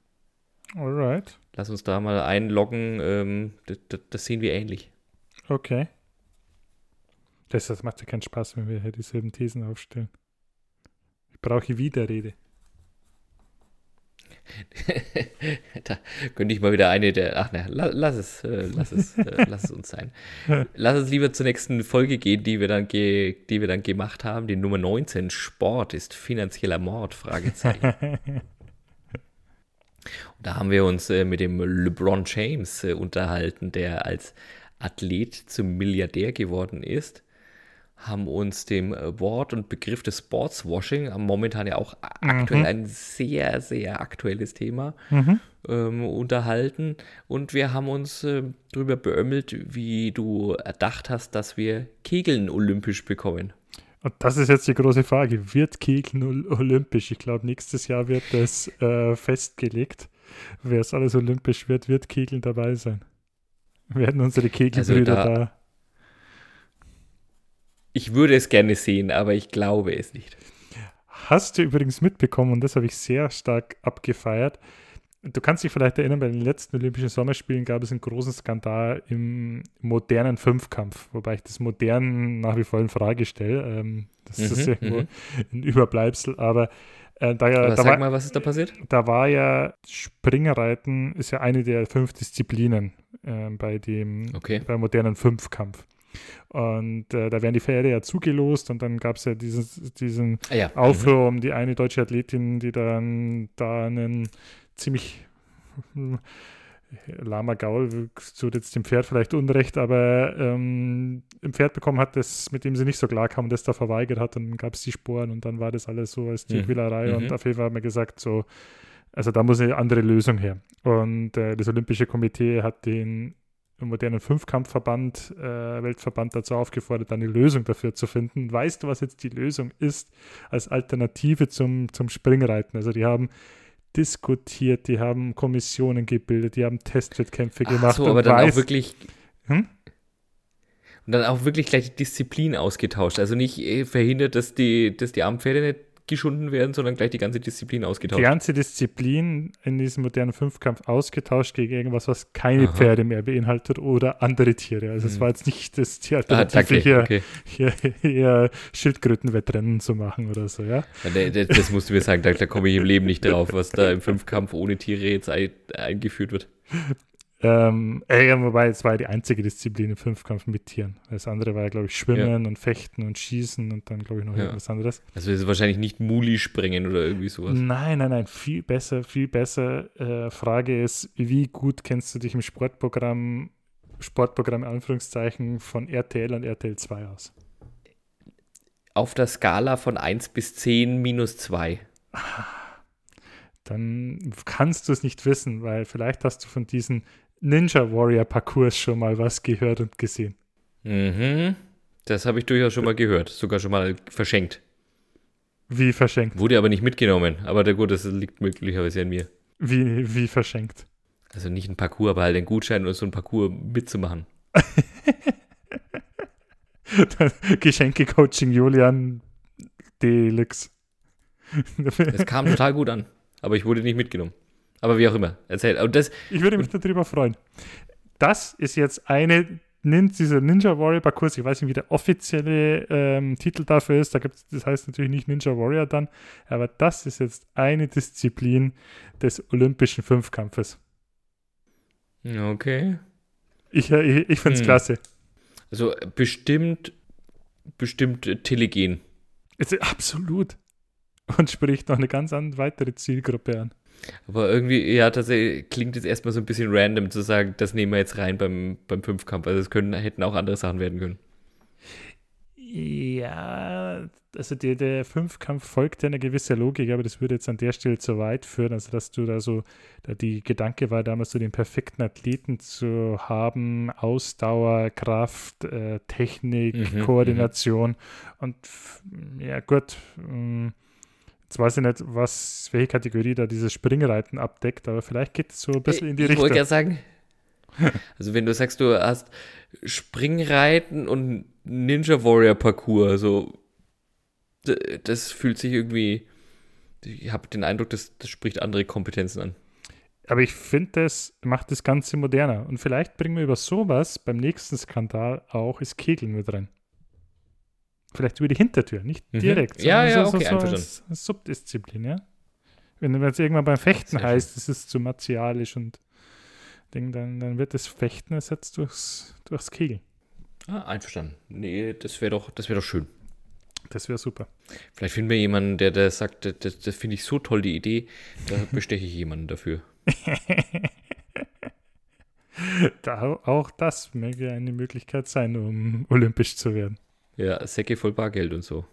Alright. Lass uns da mal einloggen. Ähm, das, das, das, sehen wir ähnlich. Okay. Das, das macht ja keinen Spaß, wenn wir hier dieselben Thesen aufstellen. Ich brauche Widerrede. da könnte ich mal wieder eine der. Ach ne, lass es, äh, lass es, äh, lass es uns sein. Lass uns lieber zur nächsten Folge gehen, die wir dann, ge, die wir dann gemacht haben. Die Nummer 19, Sport ist finanzieller Mord? Fragezeichen. Und da haben wir uns äh, mit dem LeBron James äh, unterhalten, der als Athlet zum Milliardär geworden ist haben uns dem Wort und Begriff des Sportswashing, momentan ja auch aktuell mhm. ein sehr, sehr aktuelles Thema, mhm. ähm, unterhalten. Und wir haben uns äh, darüber beömmelt, wie du erdacht hast, dass wir Kegeln olympisch bekommen. Und das ist jetzt die große Frage. Wird Kegeln olympisch? Ich glaube, nächstes Jahr wird das äh, festgelegt. Wer es alles olympisch wird, wird Kegeln dabei sein. Werden unsere Kegelbrüder also da, da ich würde es gerne sehen, aber ich glaube es nicht. Hast du übrigens mitbekommen, und das habe ich sehr stark abgefeiert. Du kannst dich vielleicht erinnern, bei den letzten Olympischen Sommerspielen gab es einen großen Skandal im modernen Fünfkampf, wobei ich das modern nach wie vor in Frage stelle. Ähm, das mhm, ist irgendwo mhm. ein Überbleibsel, aber äh, da, aber da sag war, mal, was ist da passiert? Da war ja Springreiten ist ja eine der fünf Disziplinen äh, bei dem okay. beim modernen Fünfkampf. Und äh, da werden die Pferde ja zugelost und dann gab es ja dieses, diesen ah, ja. Aufruhr um die eine deutsche Athletin, die dann da einen ziemlich hm, Lama Gaul tut jetzt dem Pferd vielleicht Unrecht, aber ähm, ein Pferd bekommen hat, das, mit dem sie nicht so klar kam und das da verweigert hat. Und dann gab es die Sporen und dann war das alles so als Tierquälerei. Mhm. Und auf jeden Fall haben wir gesagt, so, also da muss eine andere Lösung her. Und äh, das Olympische Komitee hat den modernen Fünfkampfverband, äh, Weltverband dazu aufgefordert, eine Lösung dafür zu finden. Weißt du, was jetzt die Lösung ist als Alternative zum, zum Springreiten? Also die haben diskutiert, die haben Kommissionen gebildet, die haben Testwettkämpfe gemacht. Ach so, aber dann weiß, auch wirklich hm? und dann auch wirklich gleich die Disziplin ausgetauscht. Also nicht äh, verhindert, dass die, dass die Armpferde nicht geschunden werden, sondern gleich die ganze Disziplin ausgetauscht. Die ganze Disziplin in diesem modernen Fünfkampf ausgetauscht gegen irgendwas, was keine Aha. Pferde mehr beinhaltet oder andere Tiere. Also es hm. war jetzt nicht das die Alternative, ah, hier, okay. hier, hier, Schildkrötenwettrennen zu machen oder so, ja. ja das musst du mir sagen, da, da komme ich im Leben nicht drauf, was da im Fünfkampf ohne Tiere jetzt ein, eingeführt wird. Ähm, äh, wobei es war die einzige Disziplin im Fünfkampf mit Tieren. Das andere war ja, glaube ich, Schwimmen ja. und Fechten und Schießen und dann, glaube ich, noch ja. irgendwas anderes. Also ist wahrscheinlich nicht Muli springen oder irgendwie sowas. Nein, nein, nein, viel besser, viel besser. Äh, Frage ist, wie gut kennst du dich im Sportprogramm, Sportprogramm Anführungszeichen, von RTL und RTL 2 aus? Auf der Skala von 1 bis 10 minus 2. Dann kannst du es nicht wissen, weil vielleicht hast du von diesen Ninja Warrior Parcours schon mal was gehört und gesehen. Mhm. Das habe ich durchaus schon mal gehört, sogar schon mal verschenkt. Wie verschenkt? Wurde aber nicht mitgenommen, aber der gut, das liegt möglicherweise an mir. Wie, wie verschenkt? Also nicht ein Parcours, aber halt ein Gutschein oder so ein Parcours mitzumachen. Geschenke-Coaching Julian Deluxe. Es kam total gut an, aber ich wurde nicht mitgenommen. Aber wie auch immer, erzähl. Und das, ich würde mich darüber freuen. Das ist jetzt eine dieser Ninja Warrior Parcours, ich weiß nicht, wie der offizielle ähm, Titel dafür ist, da gibt's, das heißt natürlich nicht Ninja Warrior dann, aber das ist jetzt eine Disziplin des olympischen Fünfkampfes. Okay. Ich, äh, ich, ich finde es hm. klasse. Also bestimmt, bestimmt telegen. Ist absolut. Und spricht noch eine ganz weitere Zielgruppe an. Aber irgendwie, ja, das klingt jetzt erstmal so ein bisschen random zu sagen, das nehmen wir jetzt rein beim, beim Fünfkampf. Also es können, hätten auch andere Sachen werden können. Ja, also der, der Fünfkampf folgt ja eine gewisse Logik, aber das würde jetzt an der Stelle zu weit führen. Also, dass du da so, da die Gedanke war damals so den perfekten Athleten zu haben, Ausdauer, Kraft, äh, Technik, mhm, mhm. Koordination. Mhm. Und ja, gut, mh, hm, Jetzt weiß ich nicht, was, welche Kategorie da dieses Springreiten abdeckt, aber vielleicht geht es so ein bisschen in die ich Richtung. Ich wollte ja sagen, also wenn du sagst, du hast Springreiten und Ninja Warrior Parcours, so das fühlt sich irgendwie, ich habe den Eindruck, das, das spricht andere Kompetenzen an. Aber ich finde, das macht das Ganze moderner. Und vielleicht bringen wir über sowas beim nächsten Skandal auch das Kegeln mit rein. Vielleicht über die Hintertür, nicht mhm. direkt. Ja, ja, so, okay, so, als, als Subdisziplin, ja. Wenn es irgendwann beim Fechten Sehr heißt, es ist zu martialisch und Ding, dann, dann wird das Fechten ersetzt durchs, durchs Kegeln. Ah, einverstanden. Nee, das wäre doch, wär doch schön. Das wäre super. Vielleicht finden wir jemanden, der, der sagt, das, das finde ich so toll, die Idee, da besteche ich jemanden dafür. da, auch das möge eine Möglichkeit sein, um olympisch zu werden. Ja, Säcke voll Bargeld und so.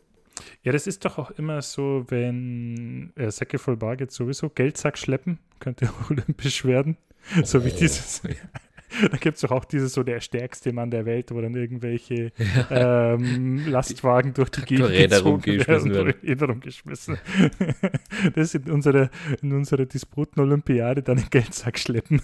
Ja, das ist doch auch immer so, wenn äh, Säcke voll Bargeld sowieso, Geldsack schleppen, könnte auch olympisch werden. So wie oh, dieses. Da gibt es doch auch dieses so der stärkste Mann der Welt, wo dann irgendwelche ja. ähm, Lastwagen durch die Gegend gezogen werden. Und Räder rumgeschmissen. das ist in unserer, in unserer Disputen-Olympiade dann den Geldsack schleppen.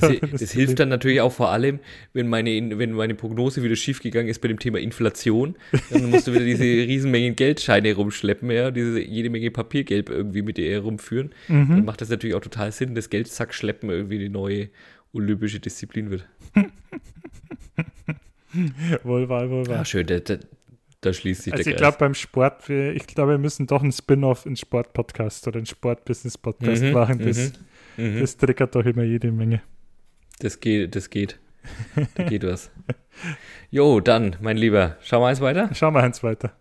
Das, das hilft dann natürlich auch vor allem, wenn meine, wenn meine Prognose wieder schiefgegangen ist bei dem Thema Inflation. Dann musst du wieder diese Riesenmengen Geldscheine rumschleppen, ja, diese jede Menge Papiergeld irgendwie mit dir rumführen. Mhm. Dann macht das natürlich auch total Sinn, dass Geldsackschleppen irgendwie die neue olympische Disziplin wird. wohl wahr, wohl wahr. Ja, schön, da, da, da schließt sich also der ich glaube beim Sport, wir, ich glaube, wir müssen doch einen Spin-off in Sport-Podcast oder einen Sport-Business-Podcast mhm, machen. Das, mhm. Das triggert doch immer jede Menge. Das geht, das geht. Da geht was. Jo, dann, mein Lieber, schauen wir eins weiter? Schauen wir eins weiter.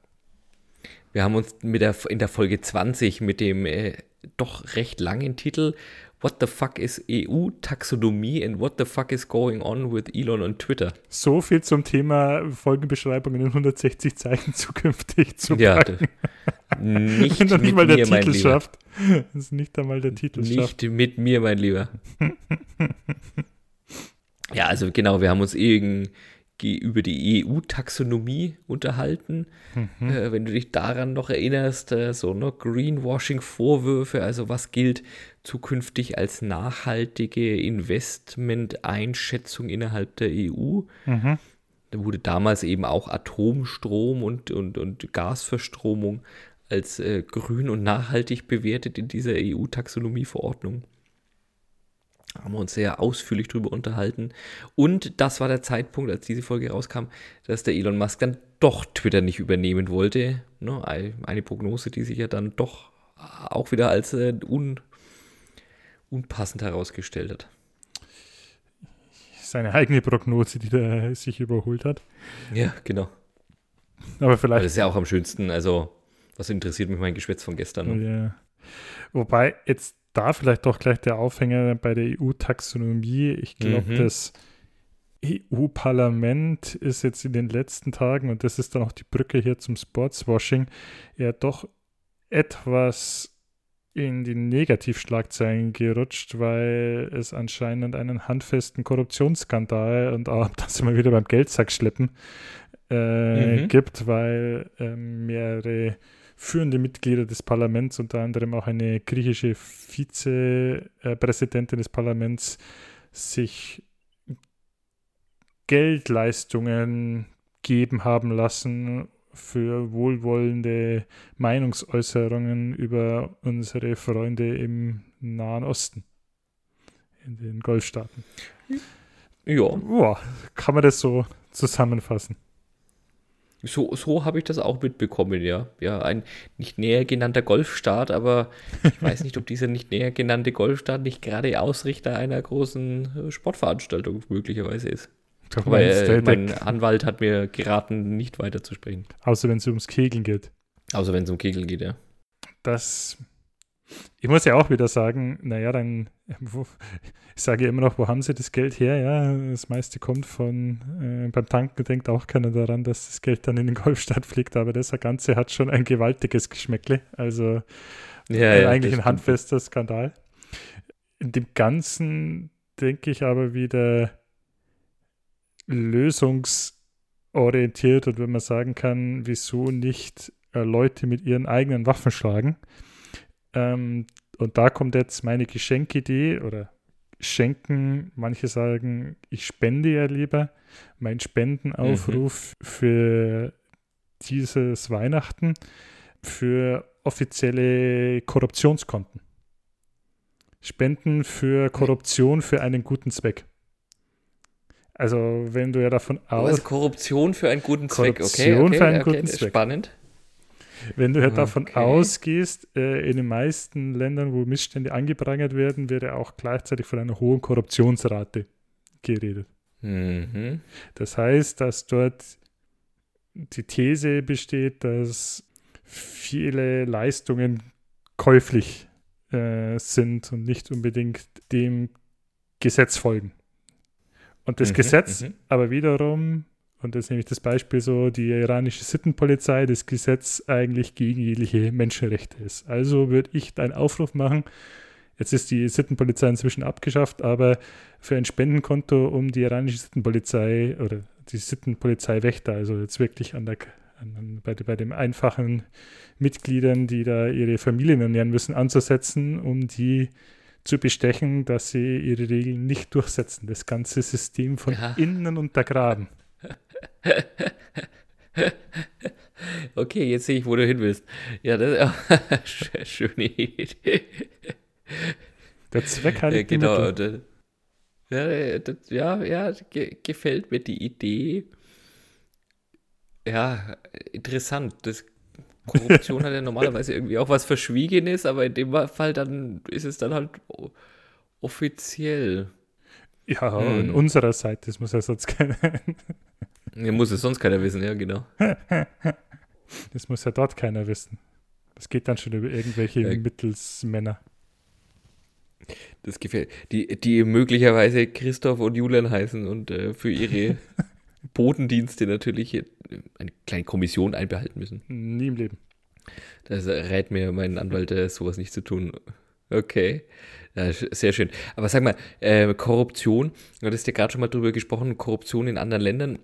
Wir haben uns mit der, in der Folge 20 mit dem äh, doch recht langen Titel What the fuck is EU-Taxonomie and what the fuck is going on with Elon on Twitter? So viel zum Thema Folgenbeschreibung in 160 Zeichen zukünftig zu packen. Ja, nicht Wenn er nicht mal der mir, Titel schafft. Das ist nicht einmal der Titel nicht schafft. Nicht mit mir, mein Lieber. ja, also genau, wir haben uns irgendwie über die EU-Taxonomie unterhalten. Mhm. Äh, wenn du dich daran noch erinnerst, äh, so ne, Greenwashing-Vorwürfe, also was gilt zukünftig als nachhaltige Investmenteinschätzung innerhalb der EU. Mhm. Da wurde damals eben auch Atomstrom und, und, und Gasverstromung als äh, grün und nachhaltig bewertet in dieser EU-Taxonomie-Verordnung haben wir uns sehr ausführlich darüber unterhalten. Und das war der Zeitpunkt, als diese Folge rauskam, dass der Elon Musk dann doch Twitter nicht übernehmen wollte. Ne, eine Prognose, die sich ja dann doch auch wieder als äh, un, unpassend herausgestellt hat. Seine eigene Prognose, die da sich überholt hat. Ja, genau. Aber vielleicht. Aber das ist ja auch am schönsten. Also, was interessiert mich mein Geschwätz von gestern? Ne? Ja. Wobei jetzt da vielleicht doch gleich der Aufhänger bei der EU-Taxonomie. Ich glaube, mhm. das EU-Parlament ist jetzt in den letzten Tagen, und das ist dann auch die Brücke hier zum Sportswashing, ja doch etwas in die Negativschlagzeilen gerutscht, weil es anscheinend einen handfesten Korruptionsskandal und auch das immer wieder beim Geldsack schleppen äh, mhm. gibt, weil äh, mehrere führende Mitglieder des Parlaments, unter anderem auch eine griechische Vizepräsidentin des Parlaments, sich Geldleistungen geben haben lassen für wohlwollende Meinungsäußerungen über unsere Freunde im Nahen Osten, in den Golfstaaten. Ja. ja. Kann man das so zusammenfassen? So, so habe ich das auch mitbekommen, ja. Ja, ein nicht näher genannter Golfstaat, aber ich weiß nicht, ob dieser nicht näher genannte Golfstaat nicht gerade Ausrichter einer großen äh, Sportveranstaltung möglicherweise ist. Doch, Weil äh, mein Anwalt hat mir geraten, nicht weiterzusprechen. Außer wenn es ums Kegeln geht. Außer wenn es um Kegeln geht, ja. Das ich muss ja auch wieder sagen, naja, dann, ich sage immer noch, wo haben sie das Geld her? Ja, das meiste kommt von, äh, beim Tanken denkt auch keiner daran, dass das Geld dann in den Golfstadt fliegt, aber das Ganze hat schon ein gewaltiges Geschmäckle. Also ja, ja, eigentlich ein handfester Skandal. In dem Ganzen denke ich aber wieder lösungsorientiert und wenn man sagen kann, wieso nicht äh, Leute mit ihren eigenen Waffen schlagen ähm, und da kommt jetzt meine Geschenkidee oder Schenken. Manche sagen, ich spende ja lieber. Mein Spendenaufruf mhm. für dieses Weihnachten für offizielle Korruptionskonten. Spenden für Korruption für einen guten Zweck. Also wenn du ja davon aus. Also Korruption für einen guten Zweck, okay. okay für einen okay, guten Zweck. Spannend. Wenn du halt okay. davon ausgehst, äh, in den meisten Ländern, wo Missstände angeprangert werden, wird ja auch gleichzeitig von einer hohen Korruptionsrate geredet. Mhm. Das heißt, dass dort die These besteht, dass viele Leistungen käuflich äh, sind und nicht unbedingt dem Gesetz folgen. Und das mhm, Gesetz mhm. aber wiederum und das ist nämlich das Beispiel so, die iranische Sittenpolizei, das Gesetz eigentlich gegen jegliche Menschenrechte ist. Also würde ich einen Aufruf machen, jetzt ist die Sittenpolizei inzwischen abgeschafft, aber für ein Spendenkonto, um die iranische Sittenpolizei oder die Sittenpolizei-Wächter, also jetzt wirklich an der, an, bei, bei den einfachen Mitgliedern, die da ihre Familien ernähren müssen, anzusetzen, um die zu bestechen, dass sie ihre Regeln nicht durchsetzen, das ganze System von ja. innen untergraben. okay, jetzt sehe ich, wo du hin willst. Ja, das ist eine schöne Idee. Der Zweck hat ja, genau. Das, ja, das, ja, ja, ge gefällt mir die Idee. Ja, interessant. Das, Korruption hat ja normalerweise irgendwie auch was Verschwiegenes, aber in dem Fall dann ist es dann halt offiziell. Ja, hm. in unserer Seite, das muss ja sonst keiner. Ja, muss es sonst keiner wissen, ja, genau. das muss ja dort keiner wissen. Das geht dann schon über irgendwelche ja. Mittelsmänner. Das gefällt. Die, die möglicherweise Christoph und Julian heißen und äh, für ihre Bodendienste natürlich eine kleine Kommission einbehalten müssen. Nie im Leben. Das rät mir mein Anwalt, äh, sowas nicht zu tun. Okay. Ja, sehr schön. Aber sag mal, äh, Korruption, du hast ja gerade schon mal drüber gesprochen, Korruption in anderen Ländern.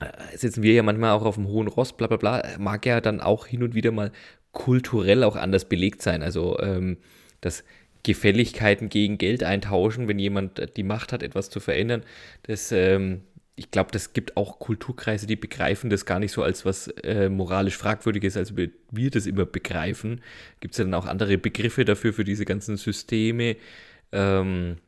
Äh, sitzen wir ja manchmal auch auf dem hohen Ross, bla bla bla, mag ja dann auch hin und wieder mal kulturell auch anders belegt sein. Also, ähm, dass Gefälligkeiten gegen Geld eintauschen, wenn jemand die Macht hat, etwas zu verändern, das, ähm, ich glaube, das gibt auch Kulturkreise, die begreifen das gar nicht so als was äh, moralisch fragwürdiges, als wir das immer begreifen. Gibt es ja dann auch andere Begriffe dafür, für diese ganzen Systeme. Ähm,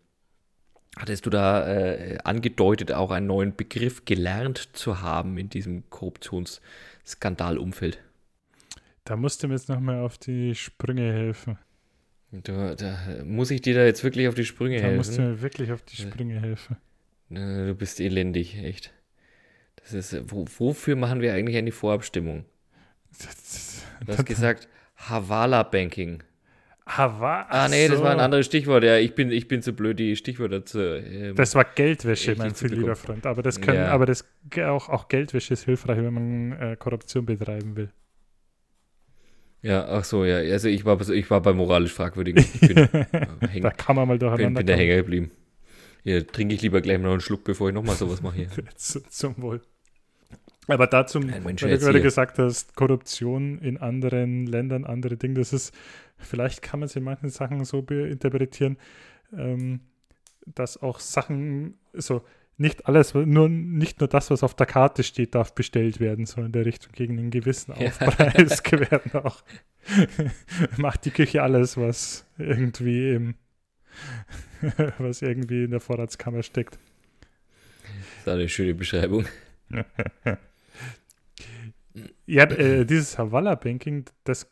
Hattest du da äh, angedeutet, auch einen neuen Begriff gelernt zu haben in diesem Korruptionsskandalumfeld? Da musst du mir jetzt nochmal auf die Sprünge helfen. Da, da, muss ich dir da jetzt wirklich auf die Sprünge da helfen? Da musst du mir wirklich auf die Sprünge helfen. Du bist elendig, echt. Das ist, wo, wofür machen wir eigentlich eine Vorabstimmung? Du hast gesagt, Havala Banking. Hawa ah, nee, so. das war ein anderes Stichwort. Ja, ich bin, ich bin zu blöd, die Stichwörter zu. Ähm, das war Geldwäsche, mein viel lieber Freund. Aber das können, ja. aber das auch, auch Geldwäsche ist hilfreich, wenn man äh, Korruption betreiben will. Ja, ach so, ja. Also ich war, ich war bei moralisch fragwürdigen. Bin, äh, da kann man mal durcheinander bin, bin da hängen geblieben. Hier trinke ich lieber gleich noch einen Schluck, bevor ich nochmal sowas mache hier. zum Wohl. Aber dazu, weil du gerade gesagt hast, Korruption in anderen Ländern, andere Dinge, das ist, vielleicht kann man es in manchen Sachen so interpretieren, ähm, dass auch Sachen, so nicht alles, nur nicht nur das, was auf der Karte steht, darf bestellt werden, sondern in der Richtung gegen einen gewissen Aufpreis ja. werden auch. Macht die Küche alles, was irgendwie im, was irgendwie in der Vorratskammer steckt. Das ist eine schöne Beschreibung. ja, äh, dieses Havala-Banking, das,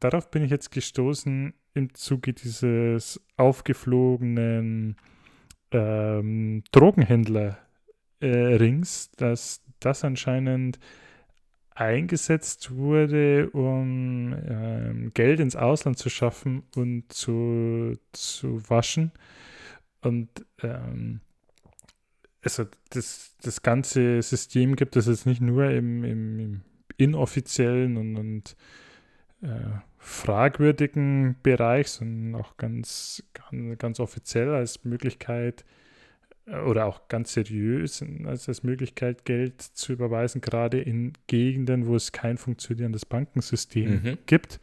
darauf bin ich jetzt gestoßen im Zuge dieses aufgeflogenen ähm, Drogenhändler-Rings, äh, dass das anscheinend eingesetzt wurde, um ähm, Geld ins Ausland zu schaffen und zu, zu waschen. Und ähm, also das, das ganze System gibt es jetzt nicht nur im, im, im inoffiziellen und, und äh, fragwürdigen Bereich, sondern auch ganz, ganz, ganz offiziell als Möglichkeit, oder auch ganz seriös als, als Möglichkeit, Geld zu überweisen, gerade in Gegenden, wo es kein funktionierendes Bankensystem mhm. gibt.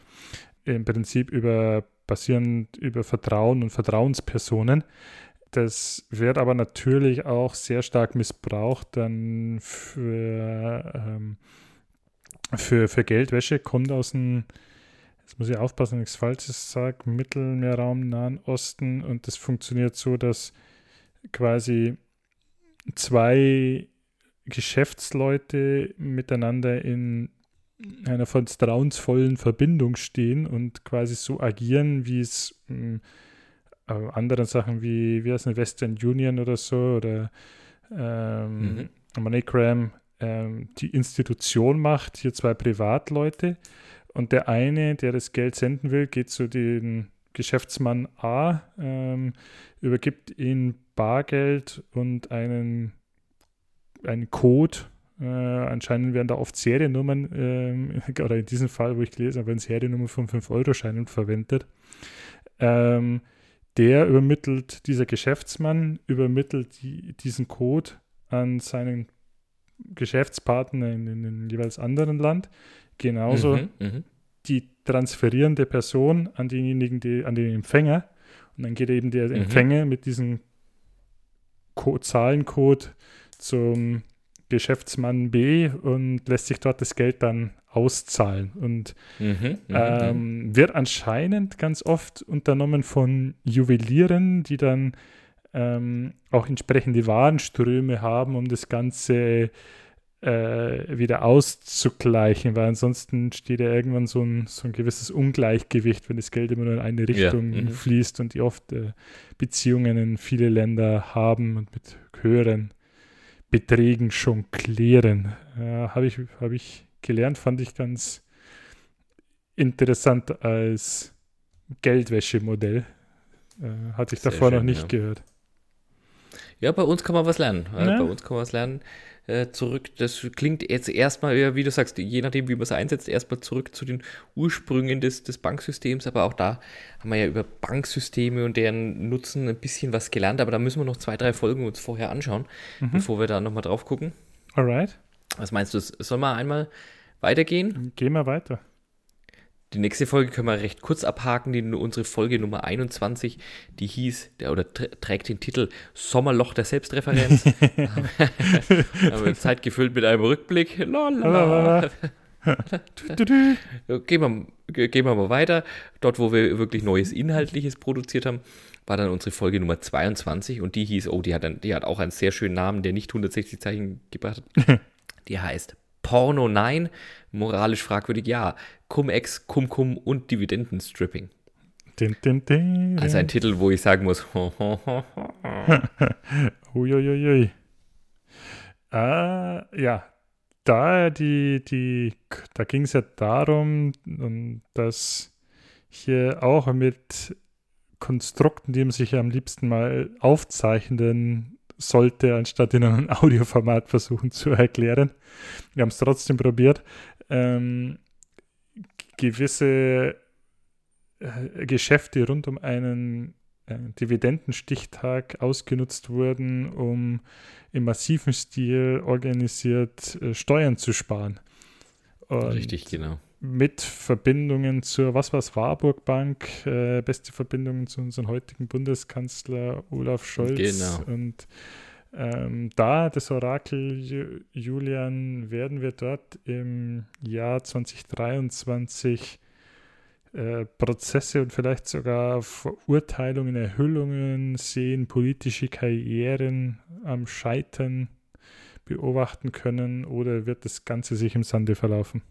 Im Prinzip über basierend über Vertrauen und Vertrauenspersonen. Das wird aber natürlich auch sehr stark missbraucht dann für, ähm, für, für Geldwäsche, kommt aus dem, jetzt muss ich aufpassen, wenn ich es Falsches sage, Mittelmeerraum, Nahen Osten und das funktioniert so, dass quasi zwei Geschäftsleute miteinander in einer vertrauensvollen Verbindung stehen und quasi so agieren, wie es äh, anderen Sachen wie, wie heißt eine Western Union oder so oder ähm, mhm. MoneyGram ähm, die Institution macht, hier zwei Privatleute und der eine, der das Geld senden will, geht zu den Geschäftsmann A, ähm, übergibt ihm Bargeld und einen, einen Code. Äh, anscheinend werden da oft Seriennummern, äh, oder in diesem Fall, wo ich gelesen habe, werden Seriennummern von 5-Euro-Scheinen verwendet. Ähm, der übermittelt, dieser Geschäftsmann übermittelt die, diesen Code an seinen Geschäftspartner in, in, in jeweils anderen Land. Genauso mhm, mhm die transferierende Person an denjenigen, die, an den Empfänger. Und dann geht eben der mhm. Empfänger mit diesem Co Zahlencode zum Geschäftsmann B und lässt sich dort das Geld dann auszahlen. Und mhm, mhm, ähm, wird anscheinend ganz oft unternommen von Juwelieren, die dann ähm, auch entsprechende Warenströme haben, um das Ganze äh, wieder auszugleichen, weil ansonsten steht ja irgendwann so ein, so ein gewisses Ungleichgewicht, wenn das Geld immer nur in eine Richtung ja. mhm. fließt und die oft äh, Beziehungen in viele Länder haben und mit höheren Beträgen schon klären. Äh, Habe ich, hab ich gelernt, fand ich ganz interessant als Geldwäschemodell. Äh, hatte ich Sehr davor schön, noch nicht ja. gehört. Ja, bei uns kann man was lernen. Ja. Bei uns kann man was lernen. Äh, zurück. Das klingt jetzt erstmal, wie du sagst, je nachdem, wie man es einsetzt, erstmal zurück zu den Ursprüngen des, des Banksystems. Aber auch da haben wir ja über Banksysteme und deren Nutzen ein bisschen was gelernt. Aber da müssen wir noch zwei, drei Folgen uns vorher anschauen, mhm. bevor wir da nochmal drauf gucken. Alright. Was meinst du? Soll man einmal weitergehen? Gehen wir weiter. Die nächste Folge können wir recht kurz abhaken, die, unsere Folge Nummer 21, die hieß, der, oder trägt den Titel Sommerloch der Selbstreferenz. haben wir Zeit gefüllt mit einem Rückblick. Gehen, wir, gehen wir mal weiter. Dort, wo wir wirklich neues Inhaltliches produziert haben, war dann unsere Folge Nummer 22 und die hieß, oh, die hat, ein, die hat auch einen sehr schönen Namen, der nicht 160 Zeichen gebracht hat. Die heißt Porno Nein, moralisch fragwürdig ja. Cum-Ex, Cum-Cum und Dividendenstripping. Din, din, din, also ein Titel, wo ich sagen muss. Uiuiui. Ah, ja, da die, die, da ging es ja darum, dass hier auch mit Konstrukten, die man sich am liebsten mal aufzeichnen sollte, anstatt in einem Audioformat versuchen zu erklären. Wir haben es trotzdem probiert. Ähm, gewisse äh, Geschäfte rund um einen äh, Dividendenstichtag ausgenutzt wurden, um im massiven Stil organisiert äh, Steuern zu sparen. Und Richtig, genau. Mit Verbindungen zur, was war es, Warburg Bank, äh, beste Verbindungen zu unserem heutigen Bundeskanzler Olaf Scholz genau. und ähm, da, das Orakel Julian, werden wir dort im Jahr 2023 äh, Prozesse und vielleicht sogar Verurteilungen, Erhüllungen sehen, politische Karrieren am Scheitern beobachten können oder wird das Ganze sich im Sande verlaufen?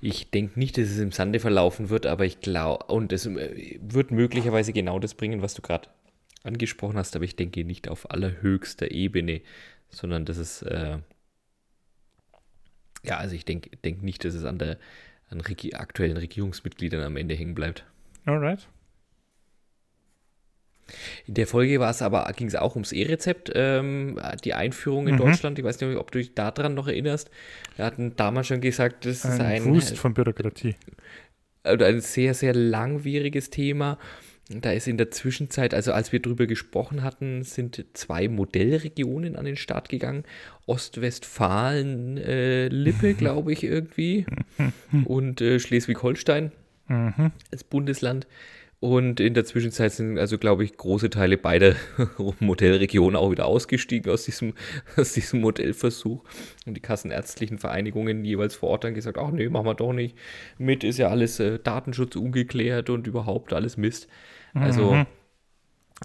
Ich denke nicht, dass es im Sande verlaufen wird, aber ich glaube, und es äh, wird möglicherweise genau das bringen, was du gerade angesprochen hast, aber ich denke nicht auf allerhöchster Ebene, sondern dass es, äh, ja, also ich denke denk nicht, dass es an der an aktuellen Regierungsmitgliedern am Ende hängen bleibt. Alright. In der Folge war es aber, ging es auch ums E-Rezept, ähm, die Einführung in mhm. Deutschland. Ich weiß nicht, ob du dich daran noch erinnerst. Wir hatten damals schon gesagt, das ist ein, ein Wust von Bürokratie. Ein sehr, sehr langwieriges Thema. Da ist in der Zwischenzeit, also als wir drüber gesprochen hatten, sind zwei Modellregionen an den Start gegangen. Ostwestfalen, äh, Lippe, glaube ich, irgendwie. und äh, Schleswig-Holstein mhm. als Bundesland. Und in der Zwischenzeit sind also, glaube ich, große Teile beider Modellregionen auch wieder ausgestiegen aus diesem, aus diesem Modellversuch. Und die kassenärztlichen Vereinigungen jeweils vor Ort dann gesagt, ach nee, machen wir doch nicht mit, ist ja alles äh, Datenschutz ungeklärt und überhaupt alles Mist. Also mhm.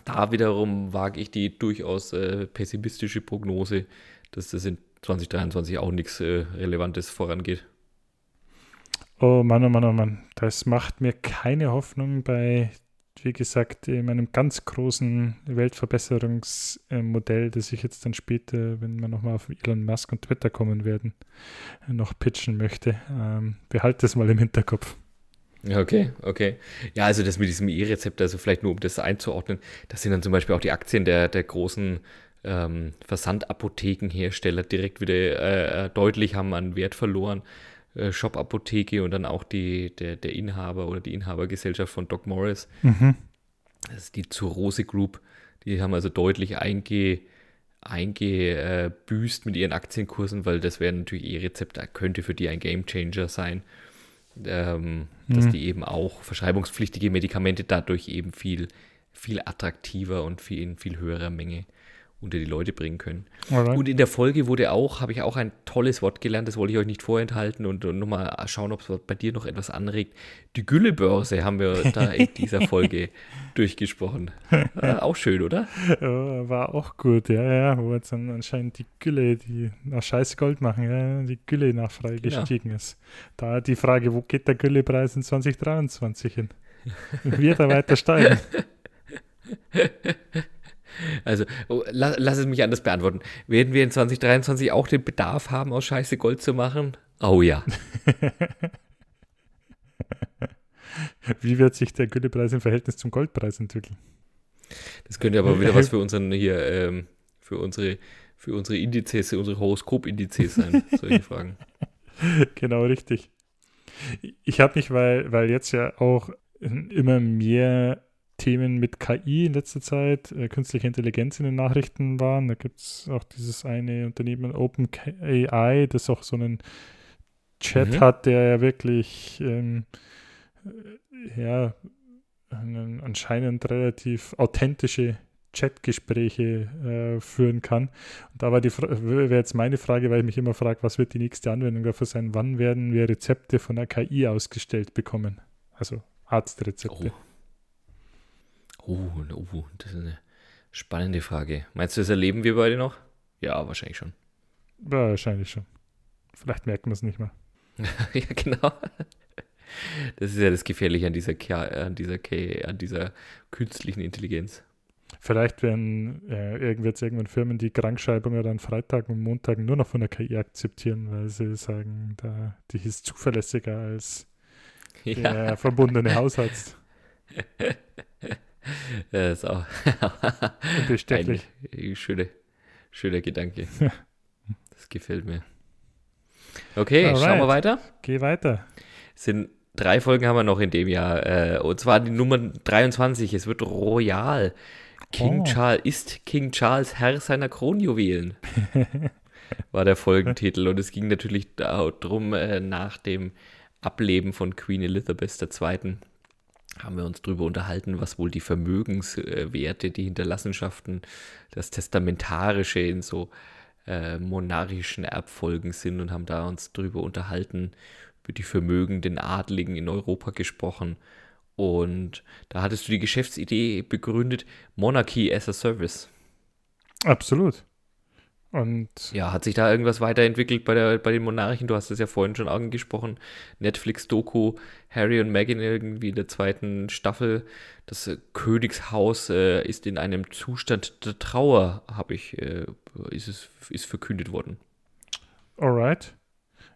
da wiederum wage ich die durchaus äh, pessimistische Prognose, dass das in 2023 auch nichts äh, Relevantes vorangeht. Oh Mann, oh Mann, oh Mann. Das macht mir keine Hoffnung bei, wie gesagt, meinem ganz großen Weltverbesserungsmodell, das ich jetzt dann später, wenn wir nochmal auf Elon Musk und Twitter kommen werden, noch pitchen möchte. Ähm, behalte das mal im Hinterkopf. Okay, okay. Ja, also das mit diesem E-Rezept, also vielleicht nur um das einzuordnen, das sind dann zum Beispiel auch die Aktien der, der großen ähm, Versandapothekenhersteller direkt wieder äh, äh deutlich haben an Wert verloren. Äh, Shop-Apotheke und dann auch die, der, der Inhaber oder die Inhabergesellschaft von Doc Morris. Mhm. Das ist die Zurose Group. Die haben also deutlich einge, eingebüßt mit ihren Aktienkursen, weil das wäre natürlich E-Rezept, könnte für die ein Gamechanger sein. Ähm, mhm. Dass die eben auch verschreibungspflichtige Medikamente dadurch eben viel, viel attraktiver und viel in viel höherer Menge unter die Leute bringen können. Alright. Und in der Folge wurde auch, habe ich auch ein tolles Wort gelernt, das wollte ich euch nicht vorenthalten und, und nochmal schauen, ob es bei dir noch etwas anregt. Die Güllebörse haben wir da in dieser Folge durchgesprochen. Äh, auch schön, oder? War auch gut, ja, ja, wo jetzt dann anscheinend die Gülle, die nach Scheiß Gold machen, ja, die Gülle-Nachfrage genau. gestiegen ist. Da die Frage, wo geht der Güllepreis in 2023 hin? Wird er weiter steigen? Also, oh, lass, lass, es mich anders beantworten. Werden wir in 2023 auch den Bedarf haben, aus Scheiße Gold zu machen? Oh ja. Wie wird sich der Güllepreis im Verhältnis zum Goldpreis entwickeln? Das könnte aber wieder was für unseren hier, ähm, für unsere, für unsere Indizes, unsere Horoskop-Indizes sein, solche Fragen. Genau, richtig. Ich habe mich, weil, weil jetzt ja auch immer mehr Themen mit KI in letzter Zeit, äh, künstliche Intelligenz in den Nachrichten waren. Da gibt es auch dieses eine Unternehmen OpenAI, das auch so einen Chat mhm. hat, der ja wirklich ähm, äh, ja, einen, anscheinend relativ authentische Chatgespräche äh, führen kann. Und da wäre jetzt meine Frage, weil ich mich immer frage, was wird die nächste Anwendung dafür sein? Wann werden wir Rezepte von der KI ausgestellt bekommen? Also Arztrezepte. Oh. Oh, oh, das ist eine spannende Frage. Meinst du, das erleben wir beide noch? Ja, wahrscheinlich schon. Ja, wahrscheinlich schon. Vielleicht merken wir es nicht mehr. ja, genau. Das ist ja das Gefährliche an dieser, an dieser, an dieser künstlichen Intelligenz. Vielleicht werden äh, irgendwann Firmen, die Krankschreibungen an Freitagen und Montagen nur noch von der KI akzeptieren, weil sie sagen, da, die ist zuverlässiger als ja. der verbundene Hausarzt. Das ist auch ein schöner, schöner Gedanke. Das gefällt mir. Okay, Alright. schauen wir weiter. Geh weiter. sind drei Folgen haben wir noch in dem Jahr. Äh, und zwar die Nummer 23. Es wird Royal. King oh. Charles ist King Charles Herr seiner Kronjuwelen. war der Folgentitel. Und es ging natürlich darum, äh, nach dem Ableben von Queen Elizabeth II haben wir uns darüber unterhalten, was wohl die Vermögenswerte, die Hinterlassenschaften, das Testamentarische in so äh, monarchischen Erbfolgen sind und haben da uns darüber unterhalten, über die vermögenden Adligen in Europa gesprochen. Und da hattest du die Geschäftsidee begründet, Monarchy as a Service. Absolut. Und ja, hat sich da irgendwas weiterentwickelt bei, der, bei den Monarchen? Du hast es ja vorhin schon angesprochen. Netflix-Doku, Harry und Meghan irgendwie in der zweiten Staffel. Das äh, Königshaus äh, ist in einem Zustand der Trauer, habe ich, äh, ist es ist verkündet worden. Alright.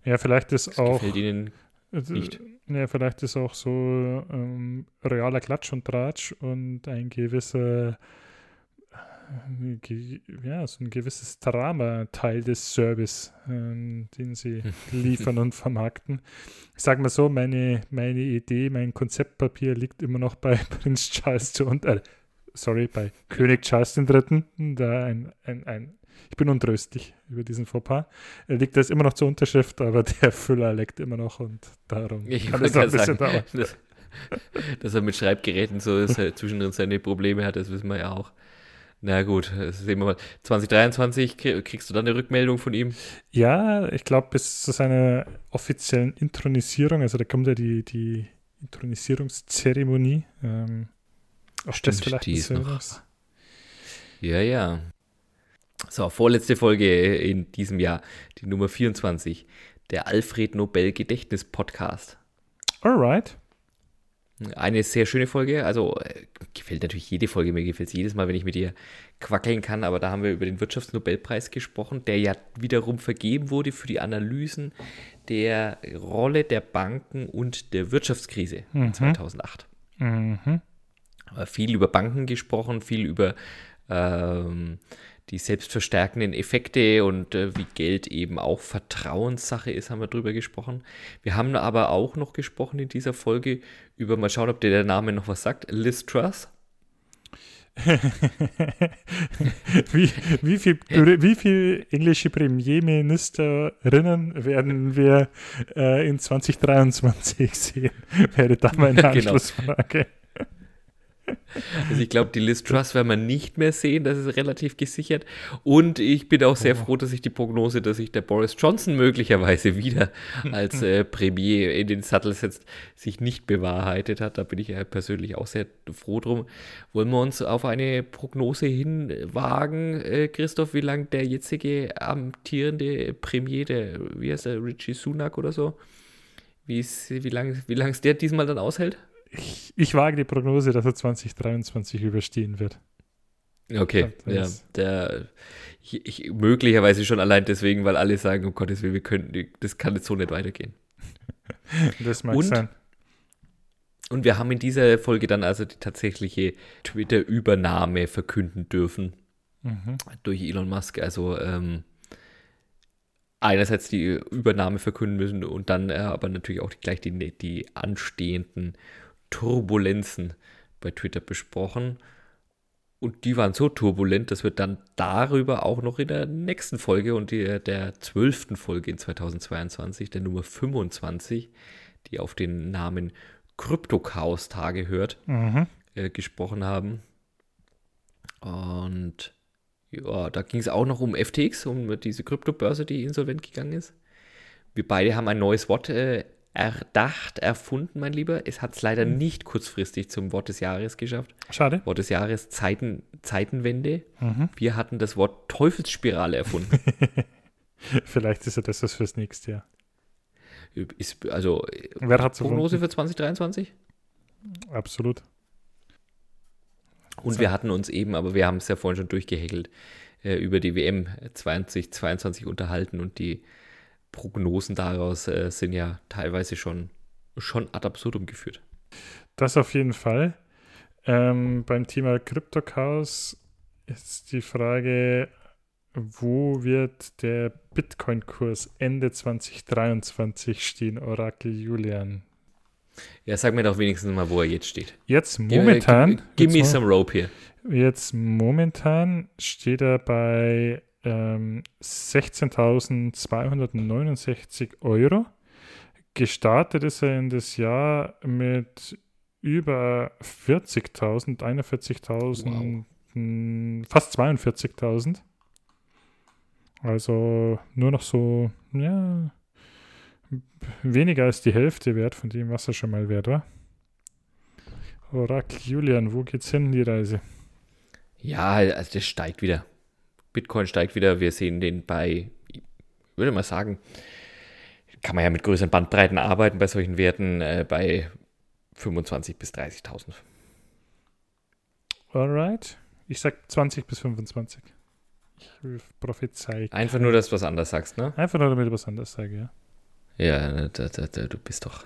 Ja, vielleicht ist Das auch. gefällt Ihnen nicht. Ja, vielleicht ist auch so ähm, realer Klatsch und Tratsch und ein gewisser, äh, ge ja, so ein gewisses Drama Teil des Service, ähm, den sie liefern und vermarkten. Ich sage mal so, meine, meine Idee, mein Konzeptpapier liegt immer noch bei Prinz Charles zu und, äh, sorry, bei König Charles III. Da ein, ein, ein ich bin untröstlich über diesen Fauxpas. Er liegt das immer noch zur Unterschrift, aber der Füller leckt immer noch und darum Ich kann es noch ein bisschen sagen, dauern. dass, dass er mit Schreibgeräten so ist, er zwischendrin seine Probleme hat, das wissen wir ja auch. Na gut, das sehen wir mal. 2023 krie- kriegst du dann eine Rückmeldung von ihm. Ja, ich glaube, bis zu seiner offiziellen Intronisierung, also da kommt ja die, die Intronisierungszeremonie. Ähm, auch Stimmt, das vielleicht die ist noch-. Ja, ja. So, vorletzte Folge in diesem Jahr, die Nummer 24, der Alfred Nobel Gedächtnis Podcast. Alright. Eine sehr schöne Folge, also äh, gefällt natürlich jede Folge, mir gefällt es jedes Mal, wenn ich mit ihr quackeln kann, aber da haben wir über den Wirtschaftsnobelpreis gesprochen, der ja wiederum vergeben wurde für die Analysen der Rolle der Banken und der Wirtschaftskrise Mhm. 2008. Mhm. Aber viel über Banken gesprochen, viel über ähm, die selbstverstärkenden Effekte und äh, wie Geld eben auch Vertrauenssache ist, haben wir drüber gesprochen. Wir haben aber auch noch gesprochen in dieser Folge über, mal schauen, ob dir der Name noch was sagt, Liz Truss. wie, wie, viel, wie viel englische Premierministerinnen werden wir äh, in 2023 sehen? Wäre da meine Ja, genau. Also ich glaube, die Liz Truss werden wir nicht mehr sehen, das ist relativ gesichert. Und ich bin auch sehr froh, dass sich die Prognose, dass sich der Boris Johnson möglicherweise wieder als äh, Premier in den Sattel setzt, sich nicht bewahrheitet hat. Da bin ich ja persönlich auch sehr froh drum. Wollen wir uns auf eine Prognose hinwagen, äh, Christoph, wie lange der jetzige amtierende Premier, der, wie heißt er, Richie Sunak oder so, wie es wie lang, wie lang es der diesmal dann aushält? Ich, ich wage die Prognose, dass er 2023 überstehen wird. Okay, Ja, der ich, ich, möglicherweise schon allein deswegen, weil alle sagen, um Gottes Willen, wir könnten, das kann jetzt so nicht weitergehen. Das mag Und? sein. Und wir haben in dieser Folge dann also die tatsächliche Twitter-Übernahme verkünden dürfen Mhm. durch Elon Musk. Also ähm, einerseits die Übernahme verkünden müssen und dann äh, aber natürlich auch die, gleich die, die anstehenden Turbulenzen bei Twitter besprochen. Und die waren so turbulent, dass wir dann darüber auch noch in der nächsten Folge und die, der zwölften Folge in 2022, der Nummer 25, die auf den Namen Kryptochaos-Tage hört, Mhm. äh, gesprochen haben. Und ja, da ging es auch noch um FTX, um diese Kryptobörse, die insolvent gegangen ist. Wir beide haben ein neues Wort äh, erdacht, erfunden, mein Lieber. Es hat es leider nicht kurzfristig zum Wort des Jahres geschafft. Schade. Wort des Jahres Zeiten, Zeitenwende. Mhm. Wir hatten das Wort Teufelsspirale erfunden. Vielleicht ist ja das was fürs nächste Jahr. ist, also äh, Wer hat's Prognose erfunden? für 2023? Absolut. Und So. wir hatten uns eben, aber wir haben es ja vorhin schon durchgehäkelt, äh, über die WM 2022 unterhalten und die Prognosen daraus äh, sind ja teilweise schon, schon ad absurdum geführt. Das auf jeden Fall. Ähm, beim Thema Kryptochaos ist die Frage, wo wird der Bitcoin-Kurs Ende 2023 stehen, Orakel Julian? Ja, sag mir doch wenigstens mal, wo er jetzt steht. Jetzt momentan, Give, give me some rope here. mo- jetzt momentan steht er bei ähm, 16.269 Euro. Gestartet ist er in das Jahr mit über 40.000, 41.000, mh, fast 42.000. Also nur noch so, ja, weniger als die Hälfte wert von dem, was er schon mal wert war. Orakel Julian, wo geht's hin, die Reise? Ja, also das steigt wieder. Bitcoin steigt wieder. Wir sehen den bei, ich würde mal sagen, kann man ja mit größeren Bandbreiten arbeiten bei solchen Werten, äh, bei 25.000 bis 30.000. Alright. Ich sag 20 bis 25. Ich prophezei. Einfach nur, dass du was anderes sagst, ne? Einfach nur, damit ich was anderes sage, ja. Ja, da, da, da, du bist doch.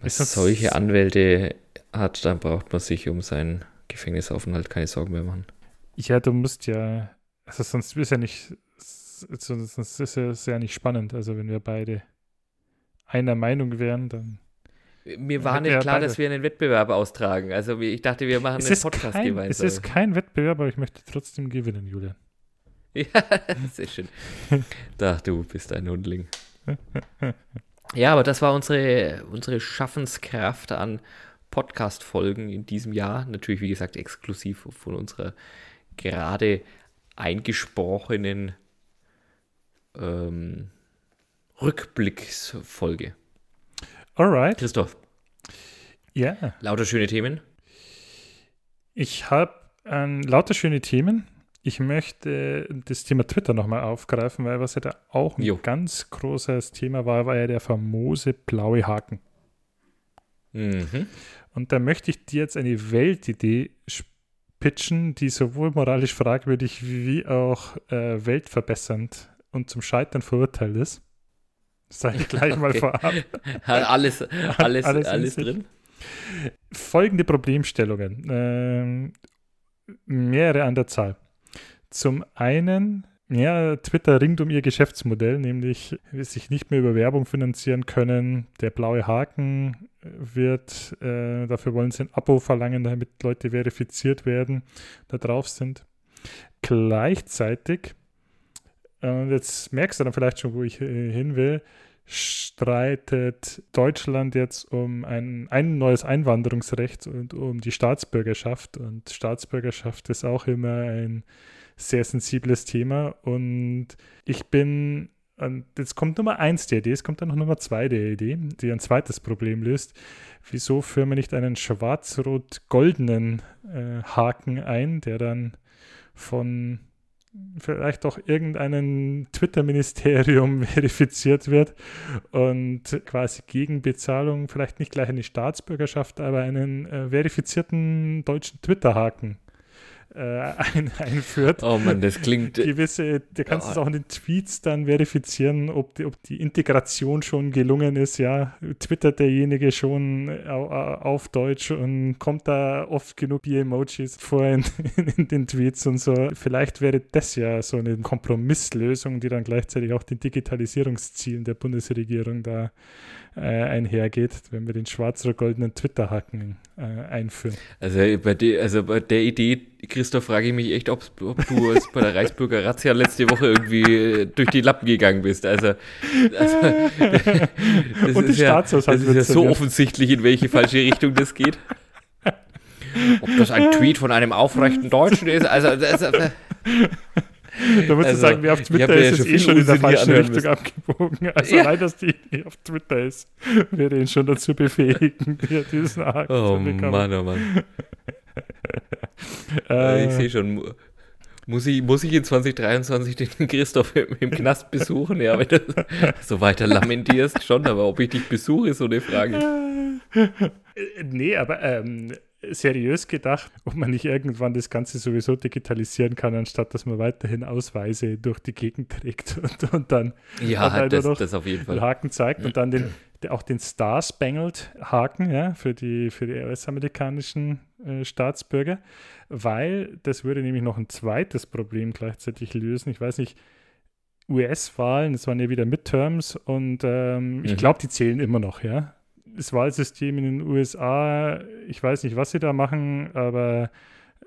Wenn man solche Anwälte hat, dann braucht man sich um seinen Gefängnisaufenthalt keine Sorgen mehr machen. Ja, du musst ja, also sonst ist ja nicht, sonst ist es ja nicht spannend. Also wenn wir beide einer Meinung wären, dann. Mir war nicht klar, beide. dass wir einen Wettbewerb austragen. Also ich dachte, wir machen es einen Podcast kein, gemeinsam. Es ist kein Wettbewerb, aber ich möchte trotzdem gewinnen, Julian. Ja, sehr schön. Ach, du bist ein Hundling. Ja, aber das war unsere, unsere Schaffenskraft an Podcast-Folgen in diesem Jahr. Natürlich, wie gesagt, exklusiv von unserer gerade eingesprochenen ähm, Rückblicksfolge. Alright. Christoph. Ja. Yeah. Lauter schöne Themen. Ich habe ähm, lauter schöne Themen. Ich möchte das Thema Twitter nochmal aufgreifen, weil was ja da auch ein jo. ganz großes Thema war, war ja der famose blaue Haken. Mhm. Und da möchte ich dir jetzt eine Weltidee pitchen, die sowohl moralisch fragwürdig wie auch äh, weltverbessernd und zum Scheitern verurteilt ist. Das sage ich gleich okay. mal vorab. alles, alles, alles, alles drin. Folgende Problemstellungen. Ähm, mehrere an der Zahl. Zum einen, ja, Twitter ringt um ihr Geschäftsmodell, nämlich sich nicht mehr über Werbung finanzieren können. Der blaue Haken wird, äh, dafür wollen sie ein Abo verlangen, damit Leute verifiziert werden, da drauf sind. Gleichzeitig, und jetzt merkst du dann vielleicht schon, wo ich äh, hin will, streitet Deutschland jetzt um ein, ein neues Einwanderungsrecht und um die Staatsbürgerschaft. Und Staatsbürgerschaft ist auch immer ein sehr sensibles Thema. Und ich bin, und jetzt kommt Nummer eins der Idee, es kommt dann noch Nummer zwei der Idee, die ein zweites Problem löst. Wieso führen wir nicht einen schwarz-rot-goldenen äh, Haken ein, der dann von vielleicht auch irgendeinem Twitter-Ministerium verifiziert wird und quasi gegen Bezahlung vielleicht nicht gleich eine Staatsbürgerschaft, aber einen äh, verifizierten deutschen Twitter-Haken äh, ein, einführt. Oh man, das klingt. Gewisse, du kannst oh. es auch in den Tweets dann verifizieren, ob die, ob die Integration schon gelungen ist. Ja, twittert derjenige schon auf Deutsch und kommt da oft genug die Emojis vor in, in, den Tweets und so. Vielleicht wäre das ja so eine Kompromisslösung, die dann gleichzeitig auch den Digitalisierungszielen der Bundesregierung da äh, einhergeht, wenn wir den schwarz-goldenen Twitter-Haken äh, einführen. Also bei, de, also bei der Idee, Christoph, frage ich mich echt, ob du bei der Reichsbürger Razzia letzte Woche irgendwie äh, durch die Lappen gegangen bist. Also, also das, Und ist ja, das ist ja so offensichtlich, in welche falsche Richtung das geht. Ob das ein Tweet von einem aufrechten Deutschen ist, also das, äh, da musst also, du sagen, wer auf Twitter ist, ist eh schon in der falschen Richtung müssen. abgebogen. Also ja. allein, dass die auf Twitter ist, würde ihn schon dazu befähigen, diesen Haken oh, zu bekommen. Mann, oh Mann. äh, ich sehe schon, muss ich, muss ich in 2023 den Christoph im, im Knast besuchen? Ja, wenn du so weiter lamentierst, schon, aber ob ich dich besuche, ist so eine Frage. nee, aber ähm, seriös gedacht, ob man nicht irgendwann das Ganze sowieso digitalisieren kann, anstatt dass man weiterhin Ausweise durch die Gegend trägt und, und dann ja, halt das, das auf jeden Fall. Haken zeigt und dann den, auch den Star Spangled Haken ja, für die, für die US-amerikanischen äh, Staatsbürger, weil das würde nämlich noch ein zweites Problem gleichzeitig lösen. Ich weiß nicht, US-Wahlen, das waren ja wieder Midterms und ähm, mhm. ich glaube, die zählen immer noch, ja das Wahlsystem in den USA, ich weiß nicht, was sie da machen, aber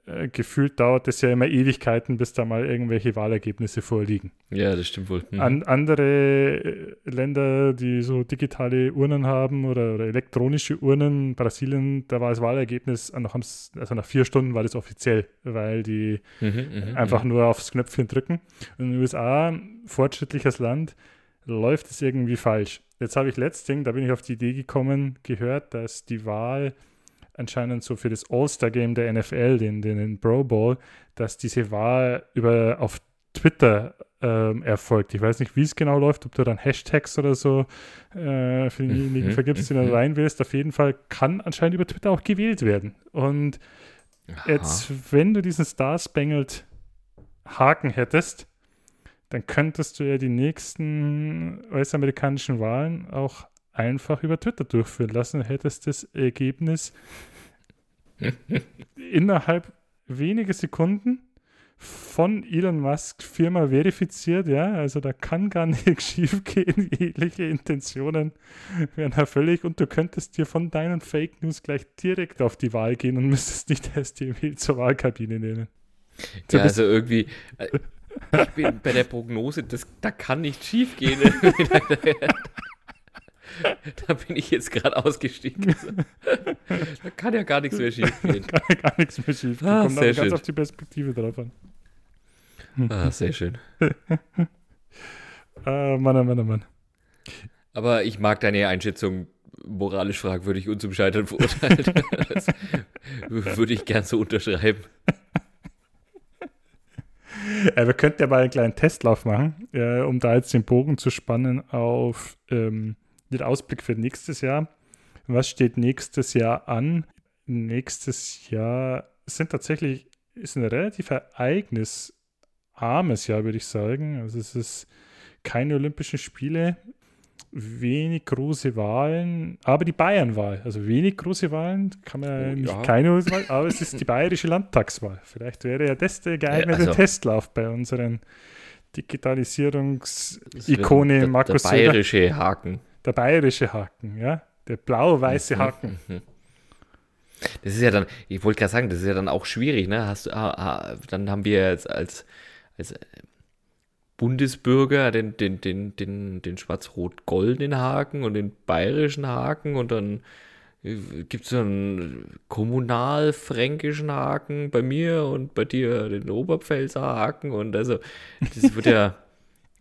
äh, gefühlt dauert es ja immer Ewigkeiten, bis da mal irgendwelche Wahlergebnisse vorliegen. Ja, das stimmt wohl. Mhm. An, andere äh, Länder, die so digitale Urnen haben oder, oder, elektronische Urnen, Brasilien, da war das Wahlergebnis nach, also nach vier Stunden war das offiziell, weil die mhm, mhm einfach mhm. nur aufs Knöpfchen drücken. Und in den USA, fortschrittliches Land, läuft es irgendwie falsch. Jetzt habe ich letztens, da bin ich auf die Idee gekommen, gehört, dass die Wahl anscheinend so für das All-Star-Game der NFL, den, den Pro Bowl, dass diese Wahl über auf Twitter ähm, erfolgt. Ich weiß nicht, wie es genau läuft, ob du dann Hashtags oder so äh, für diejenigen mhm. vergibst, die dann mhm. rein willst. Auf jeden Fall kann anscheinend über Twitter auch gewählt werden. Und Aha. jetzt, wenn du diesen Star Spangled Haken hättest, dann könntest du ja die nächsten US-amerikanischen Wahlen auch einfach über Twitter durchführen lassen. Hättest das Ergebnis innerhalb weniger Sekunden von Elon Musk Firma verifiziert, ja, also da kann gar nichts schief gehen, jegliche Intentionen wären da völlig und du könntest dir von deinen Fake News gleich direkt auf die Wahl gehen und müsstest nicht erst die zur Wahlkabine nehmen. Ja, also irgendwie, äh, ich bin bei der Prognose, das, da kann nichts schief gehen. da bin ich jetzt gerade ausgestiegen. da kann ja gar nichts mehr schief gehen. Da kann ja gar nichts mehr schief gehen. Ah, Kommt aber ganz auf die Perspektive drauf an. Ah, sehr schön. ah, Mann, oh Mann, oh Mann. Aber ich mag deine Einschätzung moralisch fragwürdig und zum Scheitern verurteilt. das würde ich gern so unterschreiben. Ja, wir könnten ja mal einen kleinen Testlauf machen, äh, um da jetzt den Bogen zu spannen auf ähm, den Ausblick für nächstes Jahr. Was steht nächstes Jahr an? Nächstes Jahr sind tatsächlich ist ein relativ ereignisarmes Jahr, würde ich sagen. Also es ist keine Olympischen Spiele, wenig große Wahlen, aber die Bayernwahl, also wenig große Wahlen, kann man oh, nicht ja. keine Wahl, aber es ist die bayerische Landtagswahl. Vielleicht wäre ja das der geeignete also, Testlauf bei unseren Digitalisierungsikone Markus Der bayerische Söder. Haken. Der bayerische Haken, ja. Der blau-weiße mhm, Haken. Mhm. Das ist ja dann, ich wollte gerade sagen, das ist ja dann auch schwierig, ne? Hast du, ah, ah, dann haben wir jetzt als, als Bundesbürger den, den, den, den, den schwarz-rot-goldenen Haken und den bayerischen Haken und dann äh, gibt es so einen kommunal-fränkischen Haken bei mir und bei dir den Oberpfälzer Haken und also das wird ja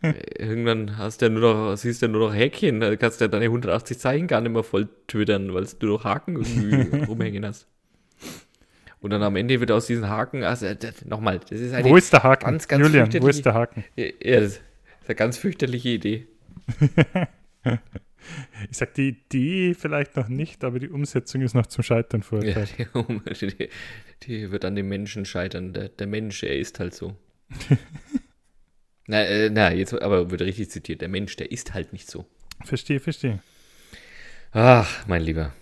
irgendwann hast du ja nur noch, siehst du ja nur noch Häkchen, da kannst du ja deine 180 Zeichen gar nicht mehr voll twittern, weil du noch Haken irgendwie rumhängen hast. Und dann am Ende wird aus diesen Haken, also nochmal, das ist eine wo ist der Haken? ganz, ganz Julian, wo ist der Haken? Ja, das ist eine ganz fürchterliche Idee. ich sag die Idee vielleicht noch nicht, aber die Umsetzung ist noch zum Scheitern verurteilt. Ja, die, die, die, wird an dem Menschen scheitern. Der, der Mensch, er ist halt so. na, äh, na, jetzt aber wird richtig zitiert. Der Mensch, der ist halt nicht so. Verstehe, verstehe. Ach, mein Lieber.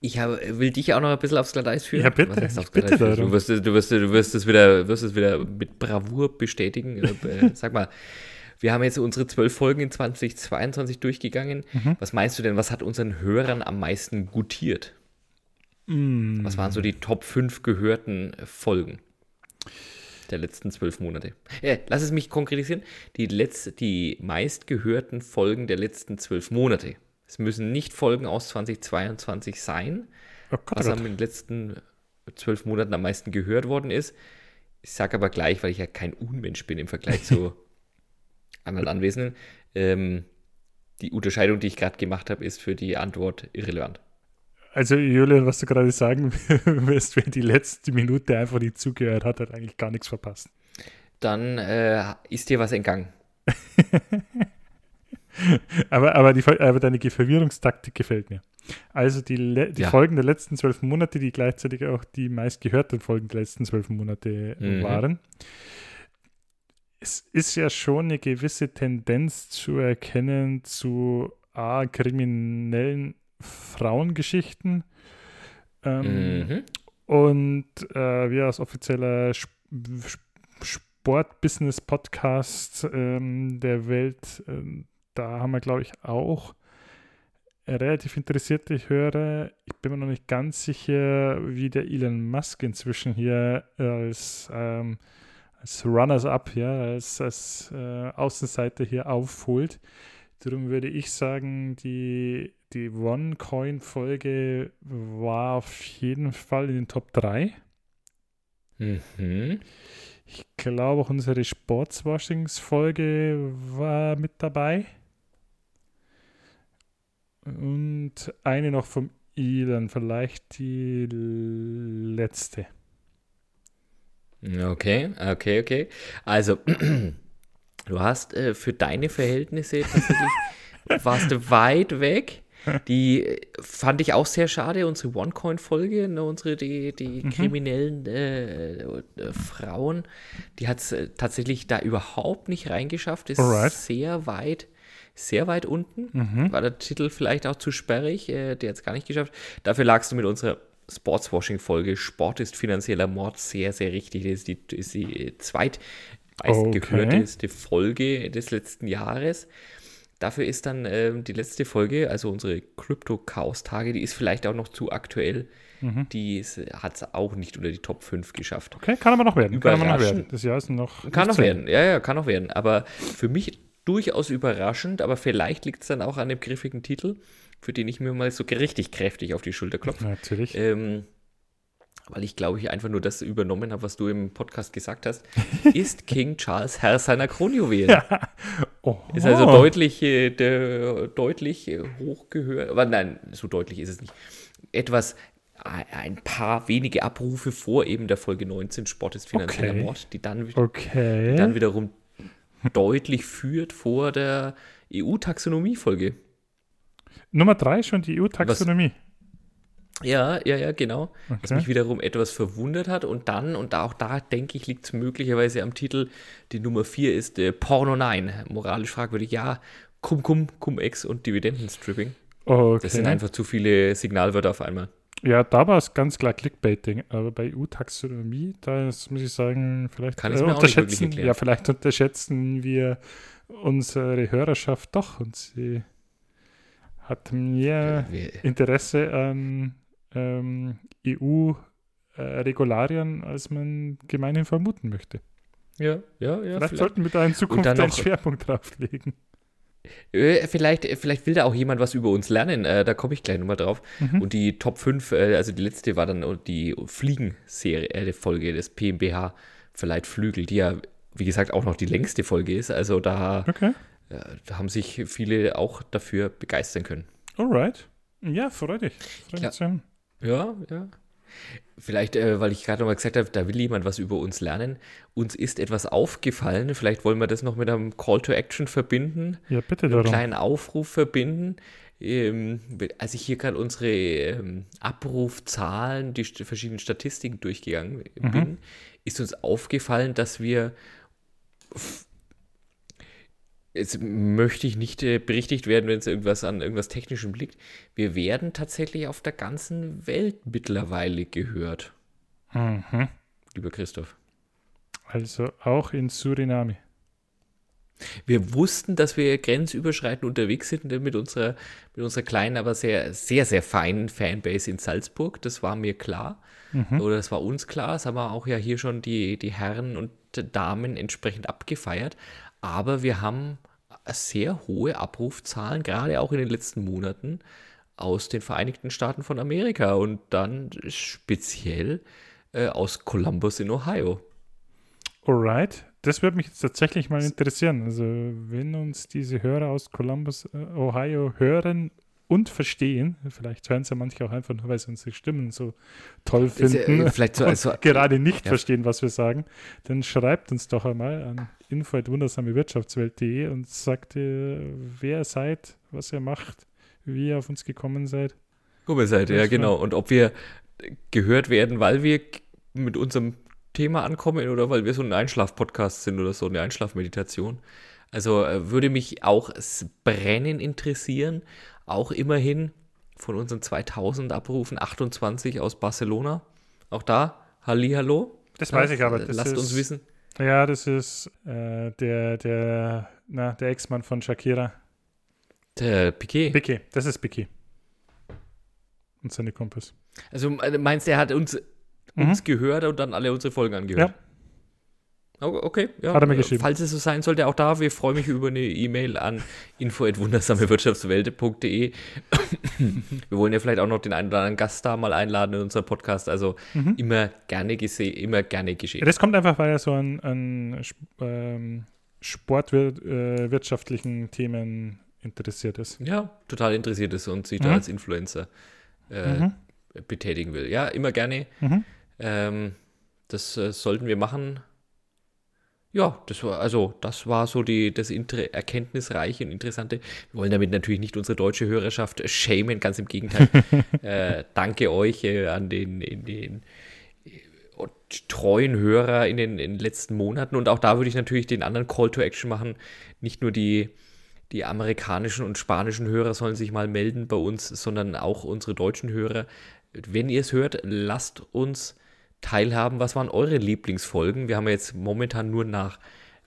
Ich habe, will dich auch noch ein bisschen aufs Glatteis führen. Ja, bitte. Bitte? Du, wirst, du, wirst, du wirst es wieder, wirst es wieder mit Bravour bestätigen. Äh, sag mal, wir haben jetzt unsere zwölf Folgen in 2022 durchgegangen. Mhm. Was meinst du denn, was hat unseren Hörern am meisten gutiert? Mm. Was waren so die Top 5 gehörten Folgen der letzten zwölf Monate? Äh, lass es mich konkretisieren. Die, letzte, die meistgehörten Folgen der letzten zwölf Monate. Es müssen nicht Folgen aus 2022 sein, oh Gott, was in den letzten zwölf Monaten am meisten gehört worden ist. Ich sage aber gleich, weil ich ja kein Unmensch bin im Vergleich zu anderen Anwesenden. Ähm, die Unterscheidung, die ich gerade gemacht habe, ist für die Antwort irrelevant. Also, Julian, was du gerade sagen wirst, wer die letzte Minute einfach nicht zugehört hat, hat eigentlich gar nichts verpasst. Dann äh, ist dir was entgangen. aber, aber, die, aber deine Verwirrungstaktik gefällt mir. Also die, die ja. Folgen der letzten zwölf Monate, die gleichzeitig auch die meistgehörten Folgen der letzten zwölf Monate mhm. waren. Es ist ja schon eine gewisse Tendenz zu erkennen zu A, kriminellen Frauengeschichten. Ähm, mhm. Und äh, wir als offizieller Sp Sport-Business-Podcast ähm, der Welt ähm, da haben wir, glaube ich, auch relativ interessierte Hörer. Ich bin mir noch nicht ganz sicher, wie der Elon Musk inzwischen hier als, ähm, als Runners-Up, ja, als, als äh, Außenseiter hier aufholt. Darum würde ich sagen, die, die One-Coin-Folge war auf jeden Fall in den Top 3. Mhm. Ich glaube auch unsere Sportswashings-Folge war mit dabei. Und eine noch vom dann vielleicht die letzte. Okay, okay, okay. Also, du hast äh, für deine Verhältnisse tatsächlich, warst du weit weg. Die äh, fand ich auch sehr schade, unsere OneCoin-Folge, ne, unsere, die, die mhm. kriminellen äh, äh, Frauen, die hat es äh, tatsächlich da überhaupt nicht reingeschafft, ist Alright. sehr weit, sehr weit unten. Mhm. War der Titel vielleicht auch zu sperrig, äh, der hat es gar nicht geschafft. Dafür lagst du mit unserer Sportswashing-Folge Sport ist finanzieller Mord sehr, sehr richtig. Das ist die, ist die zweitmeistgehörteste okay. Folge des letzten Jahres. Dafür ist dann äh, die letzte Folge, also unsere Crypto-Chaos-Tage, die ist vielleicht auch noch zu aktuell. Mhm. Die hat es auch nicht unter die Top 5 geschafft. Okay, kann aber noch werden. Kann aber noch werden. Das Jahr ist noch. Kann noch werden, ja, ja, kann noch werden. Aber für mich durchaus überraschend, aber vielleicht liegt es dann auch an dem griffigen Titel für den ich mir mal so richtig kräftig auf die Schulter klopfe. Natürlich. Ähm, weil ich glaube, ich einfach nur das übernommen habe, was du im Podcast gesagt hast, ist King Charles Herr seiner Kronjuwelen. Ja. Oh. Ist also deutlich, äh, de, deutlich hochgehört, aber nein, so deutlich ist es nicht. Etwas, ein paar wenige Abrufe vor eben der Folge 19 Sport ist finanzieller okay. Mord, die dann, okay. die dann wiederum deutlich führt vor der EU-Taxonomie-Folge. Nummer drei schon die EU-Taxonomie. Ja, ja, ja, genau. Okay. Was mich wiederum etwas verwundert hat. Und dann, und auch da denke ich, liegt es möglicherweise am Titel, die Nummer vier ist äh, Porno 9. Moralisch fragwürdig, ja, Cum Cum, Cum Ex und Dividendenstripping. Okay. Das sind einfach zu viele Signalwörter auf einmal. Ja, da war es ganz klar Clickbaiting, aber bei EU-Taxonomie, da ist, muss ich sagen, vielleicht äh, unterschätzen, ja, vielleicht unterschätzen wir unsere Hörerschaft doch und sie hat mehr Interesse an ähm, EU-Regularien, als man gemeinhin vermuten möchte. Ja, ja, ja. Vielleicht, vielleicht. sollten wir da in Zukunft einen Schwerpunkt drauflegen. Äh, vielleicht, vielleicht will da auch jemand was über uns lernen, äh, da komme ich gleich nochmal drauf. Mhm. Und die Top 5, äh, also die letzte war dann die Fliegen-Serie, äh, Folge des PMBH Verleiht Flügel, die ja, wie gesagt, auch noch die längste Folge ist. Also da okay da haben sich viele auch dafür begeistern können. Alright. Ja, freue dich. Freu dich ja. ja, ja. Vielleicht, äh, weil ich gerade nochmal gesagt habe, da will jemand was über uns lernen. Uns ist etwas aufgefallen. Vielleicht wollen wir das noch mit einem Call to Action verbinden. Ja, bitte darum. Einen kleinen Aufruf verbinden. Ähm, als ich hier gerade unsere ähm, Abrufzahlen, die st verschiedenen Statistiken durchgegangen mhm. bin, ist uns aufgefallen, dass wir jetzt möchte ich nicht äh, berichtigt werden, wenn es irgendwas an irgendwas Technischem liegt. Wir werden tatsächlich auf der ganzen Welt mittlerweile gehört. Mhm. Lieber Christoph. Also auch in Suriname. Wir wussten, dass wir grenzüberschreitend unterwegs sind mit unserer, mit unserer kleinen, aber sehr, sehr, sehr feinen Fanbase in Salzburg. Das war mir klar. Mhm. Oder das war uns klar. Das haben wir auch ja hier schon die, die Herren und Damen entsprechend abgefeiert. Aber wir haben sehr hohe Abrufzahlen, gerade auch in den letzten Monaten, aus den Vereinigten Staaten von Amerika und dann speziell äh, aus Columbus in Ohio. Alright, das würde mich jetzt tatsächlich mal interessieren. Also, wenn uns diese Hörer aus Columbus, äh, Ohio hören und verstehen. Vielleicht hören es ja manche auch einfach nur, weil sie unsere Stimmen so toll finden. Äh, vielleicht so, also, gerade nicht ja. verstehen, was wir sagen. Dann schreibt uns doch einmal an info.wundersamewirtschaftswelt.de und sagt, ihr, wer ihr seid, was ihr macht, wie ihr auf uns gekommen seid. Wo ihr seid, ja, genau. Und ob wir gehört werden, weil wir mit unserem Thema ankommen oder weil wir so ein Einschlaf-Podcast sind oder so eine Einschlafmeditation. Also äh, würde mich auch brennend interessieren, auch immerhin von unseren 2000 Abrufen 28 aus Barcelona. Auch da, Hallihallo. Das weiß ich aber. Lasst ist, uns wissen. Ja, das ist äh, der, der, na, der Ex-Mann von Shakira. Der Piquet. Piquet, das ist Piquet. Und seine Kumpels. Also äh, meinst du, er hat uns, mhm. uns gehört und dann alle unsere Folgen angehört? Ja. Okay, ja. Hat er mir geschrieben. Falls es so sein sollte, auch da, wir freuen mich über eine E-Mail an info.wundersamewirtschaftswelt.de. wir wollen ja vielleicht auch noch den einen oder anderen Gast da mal einladen in unserem Podcast. Also mhm. immer gerne gesehen, immer gerne geschehen. das kommt einfach, weil er so an, an ähm, sportwirtschaftlichen äh, Themen interessiert ist. Ja, total interessiert ist und sich mhm. da als Influencer äh, mhm. betätigen will. Ja, immer gerne. Mhm. Ähm, das äh, sollten wir machen. Ja, das war also das war so die das Inter erkenntnisreiche und interessante. Wir wollen damit natürlich nicht unsere deutsche Hörerschaft schämen, ganz im Gegenteil. äh, danke euch äh, an den in den äh, treuen Hörer in den, in den letzten Monaten und auch da würde ich natürlich den anderen Call to Action machen. Nicht nur die die amerikanischen und spanischen Hörer sollen sich mal melden bei uns, sondern auch unsere deutschen Hörer. Wenn ihr es hört, lasst uns teilhaben. Was waren eure Lieblingsfolgen? Wir haben jetzt momentan nur nach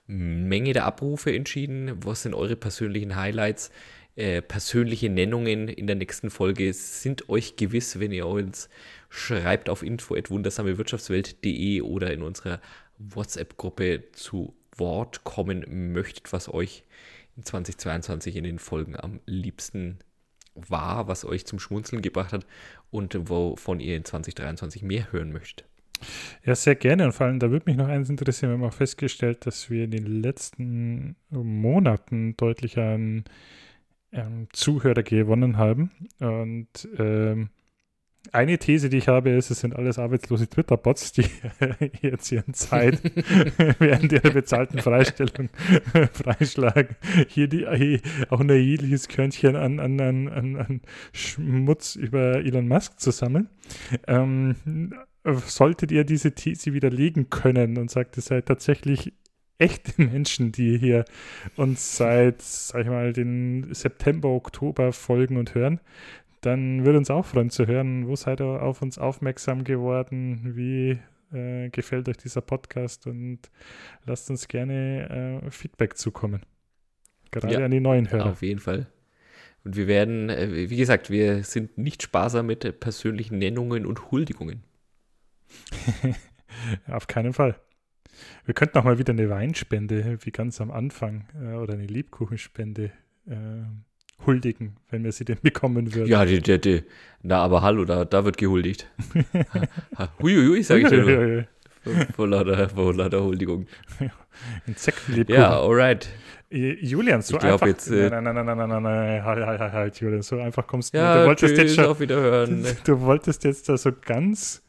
Menge der Abrufe entschieden. Was sind eure persönlichen Highlights? Äh, persönliche Nennungen in der nächsten Folge sind euch gewiss, wenn ihr uns schreibt auf info.wundersamewirtschaftswelt.de oder in unserer WhatsApp-Gruppe zu Wort kommen möchtet, was euch in 2022 in den Folgen am liebsten war, was euch zum Schmunzeln gebracht hat und wovon ihr in 2023 mehr hören möchtet. Ja, sehr gerne. Und vor allem, da würde mich noch eins interessieren. Wir haben auch festgestellt, dass wir in den letzten Monaten deutlich an ähm, Zuhörer gewonnen haben. Und ähm, eine These, die ich habe, ist, es sind alles arbeitslose Twitter-Bots, die jetzt ihren Zeit während ihrer bezahlten Freistellung freischlagen. Hier, die, hier auch ein erhebliches Körnchen an, an, an, an, Schmutz über Elon Musk zu sammeln. Ähm, solltet ihr diese These widerlegen können und sagt, es sei tatsächlich echte Menschen, die hier uns seit, sag ich mal, den September, Oktober folgen und hören, dann würde uns auch freuen zu hören, wo seid ihr auf uns aufmerksam geworden, wie äh, gefällt euch dieser Podcast und lasst uns gerne äh, Feedback zukommen. Gerade ja, an die neuen Hörer. Auf jeden Fall. Und wir werden, äh, wie gesagt, wir sind nicht sparsam mit persönlichen Nennungen und Huldigungen. Auf keinen Fall. Wir könnten auch mal wieder eine Weinspende, wie ganz am Anfang, äh, oder eine Lebkuchenspende äh, huldigen, wenn wir sie denn bekommen würden. Ja, die, die, die. na, aber hallo, da, da wird gehuldigt. Huiuiui, sag ich dir. Vor lauter, vor lauter Huldigung. Insektenlebkuchen. Ja, alright. Julian, so ich einfach. Jetzt, äh, nein, nein, nein, nein, nein, nein, nein, halt, halt, halt, halt, Julian, so einfach kommst du. Ja, du wolltest tschüss, jetzt schon, auf Wiederhören. Du wolltest jetzt da so ganz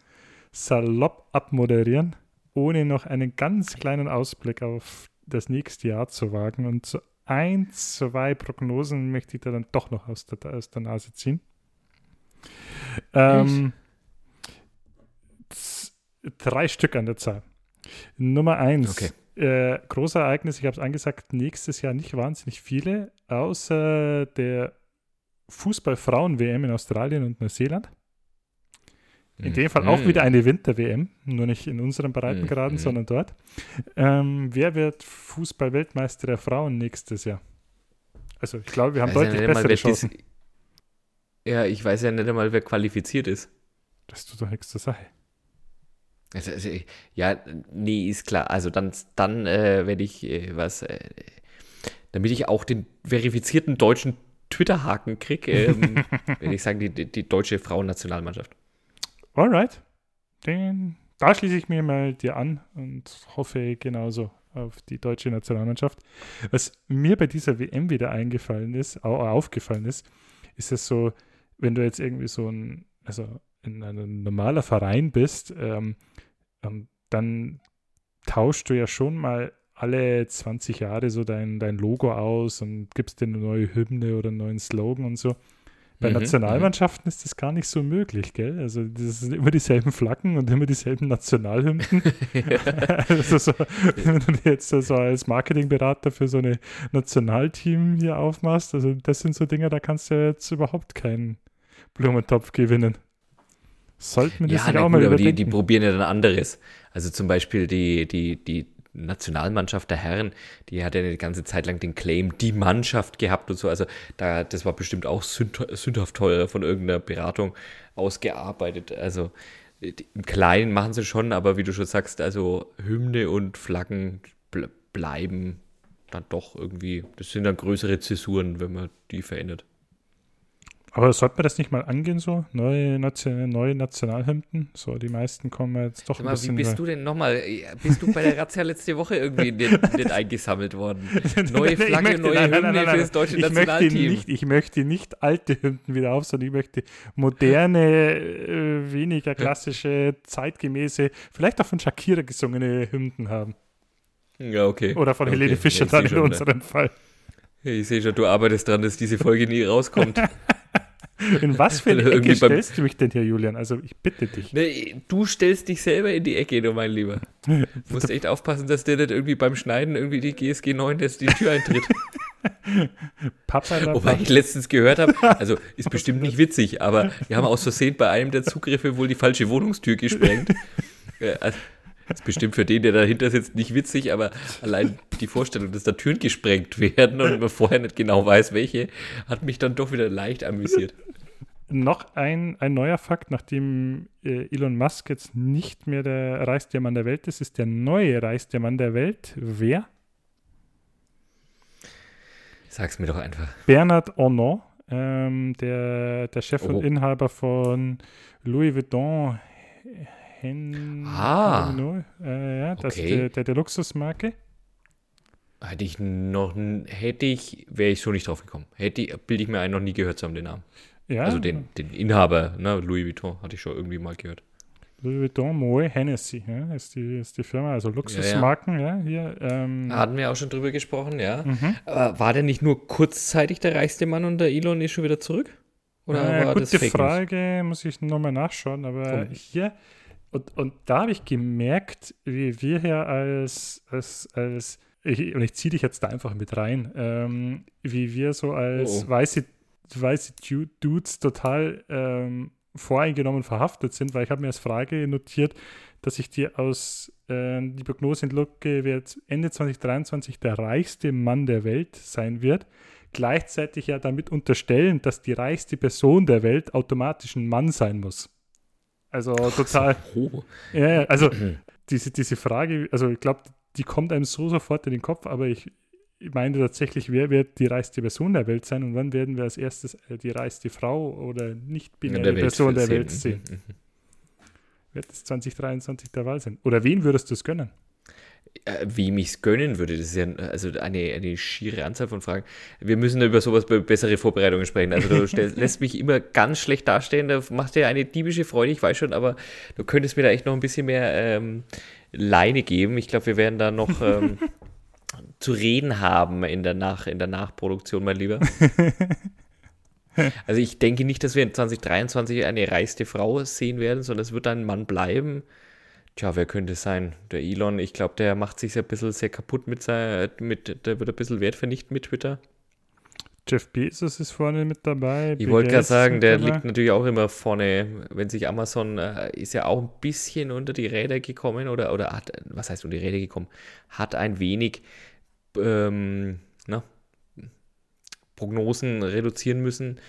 salopp abmoderieren, ohne noch einen ganz kleinen Ausblick auf das nächste Jahr zu wagen. Und so ein, zwei Prognosen möchte ich da dann doch noch aus der, aus der Nase ziehen. Ähm, drei Stück an der Zahl. Nummer eins. Okay. Äh, große Ereignis, ich habe es angesagt, nächstes Jahr nicht wahnsinnig viele, außer der Fußball-Frauen-WM in Australien und Neuseeland. In dem Fall auch mhm. wieder eine Winter-WM, nur nicht in unseren Breitengraden, mhm. sondern dort. Ähm, wer wird Fußball-Weltmeister der Frauen nächstes Jahr? Also ich glaube, wir haben deutlich ja bessere mal, Chancen. Dies, ja, ich weiß ja nicht einmal, wer qualifiziert ist. Das tut doch nichts zur Sache. Also, also, ja, nee, ist klar. Also dann, dann äh, werde ich äh, was, äh, damit ich auch den verifizierten deutschen Twitter-Haken kriege, ähm, werde ich sagen, die, die, die deutsche Frauennationalmannschaft. Alright. Den, da schließe ich mir mal dir an und hoffe genauso auf die deutsche Nationalmannschaft. Was mir bei dieser WM wieder eingefallen ist, aufgefallen ist, ist es so, wenn du jetzt irgendwie so ein, also in einem normaler Verein bist, ähm, ähm, dann tauschst du ja schon mal alle 20 Jahre so dein, dein Logo aus und gibst dir eine neue Hymne oder einen neuen Slogan und so. Bei mhm, Nationalmannschaften ist das gar nicht so möglich, gell? Also das sind immer dieselben Flaggen und immer dieselben Nationalhymnen. also so, wenn du jetzt so als Marketingberater für so ein Nationalteam hier aufmachst, also das sind so Dinge, da kannst du jetzt überhaupt keinen Blumentopf gewinnen. Sollten wir das ja, auch gut, mal überdenken. Die, die probieren ja dann anderes. Also zum Beispiel die, die, die Nationalmannschaft der Herren, die hat ja eine ganze Zeit lang den Claim, die Mannschaft gehabt und so. Also da, das war bestimmt auch sündhaft teuer von irgendeiner Beratung ausgearbeitet. Also im Kleinen machen sie schon, aber wie du schon sagst, also Hymne und Flaggen bleiben dann doch irgendwie, das sind dann größere Zäsuren, wenn man die verändert. Aber sollte man das nicht mal angehen, so? Neue, Nation neue Nationalhymnen? So, die meisten kommen jetzt doch ein mal, bisschen. Wie bist du denn nochmal? Bist du bei der Razzia letzte Woche irgendwie nicht, nicht eingesammelt worden? Neue Flagge, möchte, neue nein, Hymne für das deutsche ich Nationalteam. Möchte nicht, ich möchte nicht alte Hymnen wieder auf, sondern ich möchte moderne, äh, weniger klassische, zeitgemäße, vielleicht auch von Shakira gesungene Hymnen haben. Ja, okay. Oder von okay. Helene Fischer ja, dann in schon, unserem ne? Fall. Ich sehe schon, du arbeitest dran, dass diese Folge nie rauskommt. In was für eine Ecke stellst du mich denn hier, Julian? Also ich bitte dich. Nee, du stellst dich selber in die Ecke, du mein Lieber. Du musst echt aufpassen, dass der nicht irgendwie beim Schneiden irgendwie die GSG 9, dass die Tür eintritt. Papa Wobei ich letztens gehört habe, also ist bestimmt nicht witzig, aber wir haben aus Versehen bei einem der Zugriffe wohl die falsche Wohnungstür gesprengt. Also, das ist bestimmt für den, der dahinter sitzt, nicht witzig, aber allein die Vorstellung, dass da Türen gesprengt werden und man vorher nicht genau weiß, welche, hat mich dann doch wieder leicht amüsiert. Noch ein, ein neuer Fakt, nachdem äh, Elon Musk jetzt nicht mehr der reichste Mann der Welt ist, ist der neue reichste Mann der Welt. Wer? Sag's mir doch einfach. Bernard Arnault, ähm, der, der Chef oh. und Inhaber von Louis Vuitton Hen ah, äh, ja, das okay. der, der, der Luxusmarke. Hätte ich noch, hätte ich, wäre ich so nicht drauf gekommen. Hätte ich, bilde ich mir einen noch nie gehört zu haben, den Namen. Ja. Also den, den Inhaber, ne, Louis Vuitton, hatte ich schon irgendwie mal gehört. Louis Vuitton, Moe Hennessy, ja, ist, die, ist die Firma, also Luxusmarken, ja, ja. ja hier. Ähm. Hatten wir auch schon drüber gesprochen, ja. Mhm. War der nicht nur kurzzeitig der reichste Mann und der Elon ist schon wieder zurück? Oder äh, war gute das Frage, muss ich nochmal nachschauen, aber Vom hier und, und da habe ich gemerkt, wie wir hier als, als, als ich, und ich ziehe dich jetzt da einfach mit rein, ähm, wie wir so als oh. weiße, weiße Dudes total ähm, voreingenommen verhaftet sind, weil ich habe mir als Frage notiert, dass ich dir aus äh, die Prognose entlocke, wer jetzt Ende 2023 der reichste Mann der Welt sein wird, gleichzeitig ja damit unterstellen, dass die reichste Person der Welt automatisch ein Mann sein muss. Also total. So. Ja, also diese, diese Frage, also ich glaube, die kommt einem so sofort in den Kopf, aber ich, ich meine tatsächlich, wer wird die reichste Person der Welt sein und wann werden wir als erstes äh, die reichste Frau oder nicht-binäre Person der Welt sehen? Mhm, mhm. Wird es 2023 der Wahl sein? Oder wen würdest du es gönnen? Äh, wem ich es gönnen würde. Das ist ja also eine, eine schiere Anzahl von Fragen. Wir müssen über sowas bei bessere Vorbereitungen sprechen. Also du stellst, lässt mich immer ganz schlecht dastehen. Da machst du ja eine diebische Freude, ich weiß schon, aber du könntest mir da echt noch ein bisschen mehr ähm, Leine geben. Ich glaube, wir werden da noch ähm, zu reden haben in der, Nach in der Nachproduktion, mein Lieber. Also ich denke nicht, dass wir in 2023 eine reichste Frau sehen werden, sondern es wird ein Mann bleiben, Tja, wer könnte es sein? Der Elon, ich glaube, der macht sich ein bisschen sehr kaputt mit sein, mit, der wird ein bisschen Wert vernichten mit Twitter. Jeff Bezos ist vorne mit dabei. Ich wollte gerade sagen, der dabei. liegt natürlich auch immer vorne. Wenn sich Amazon äh, ist ja auch ein bisschen unter die Räder gekommen oder, oder hat, was heißt unter die Räder gekommen? Hat ein wenig ähm, na, Prognosen reduzieren müssen.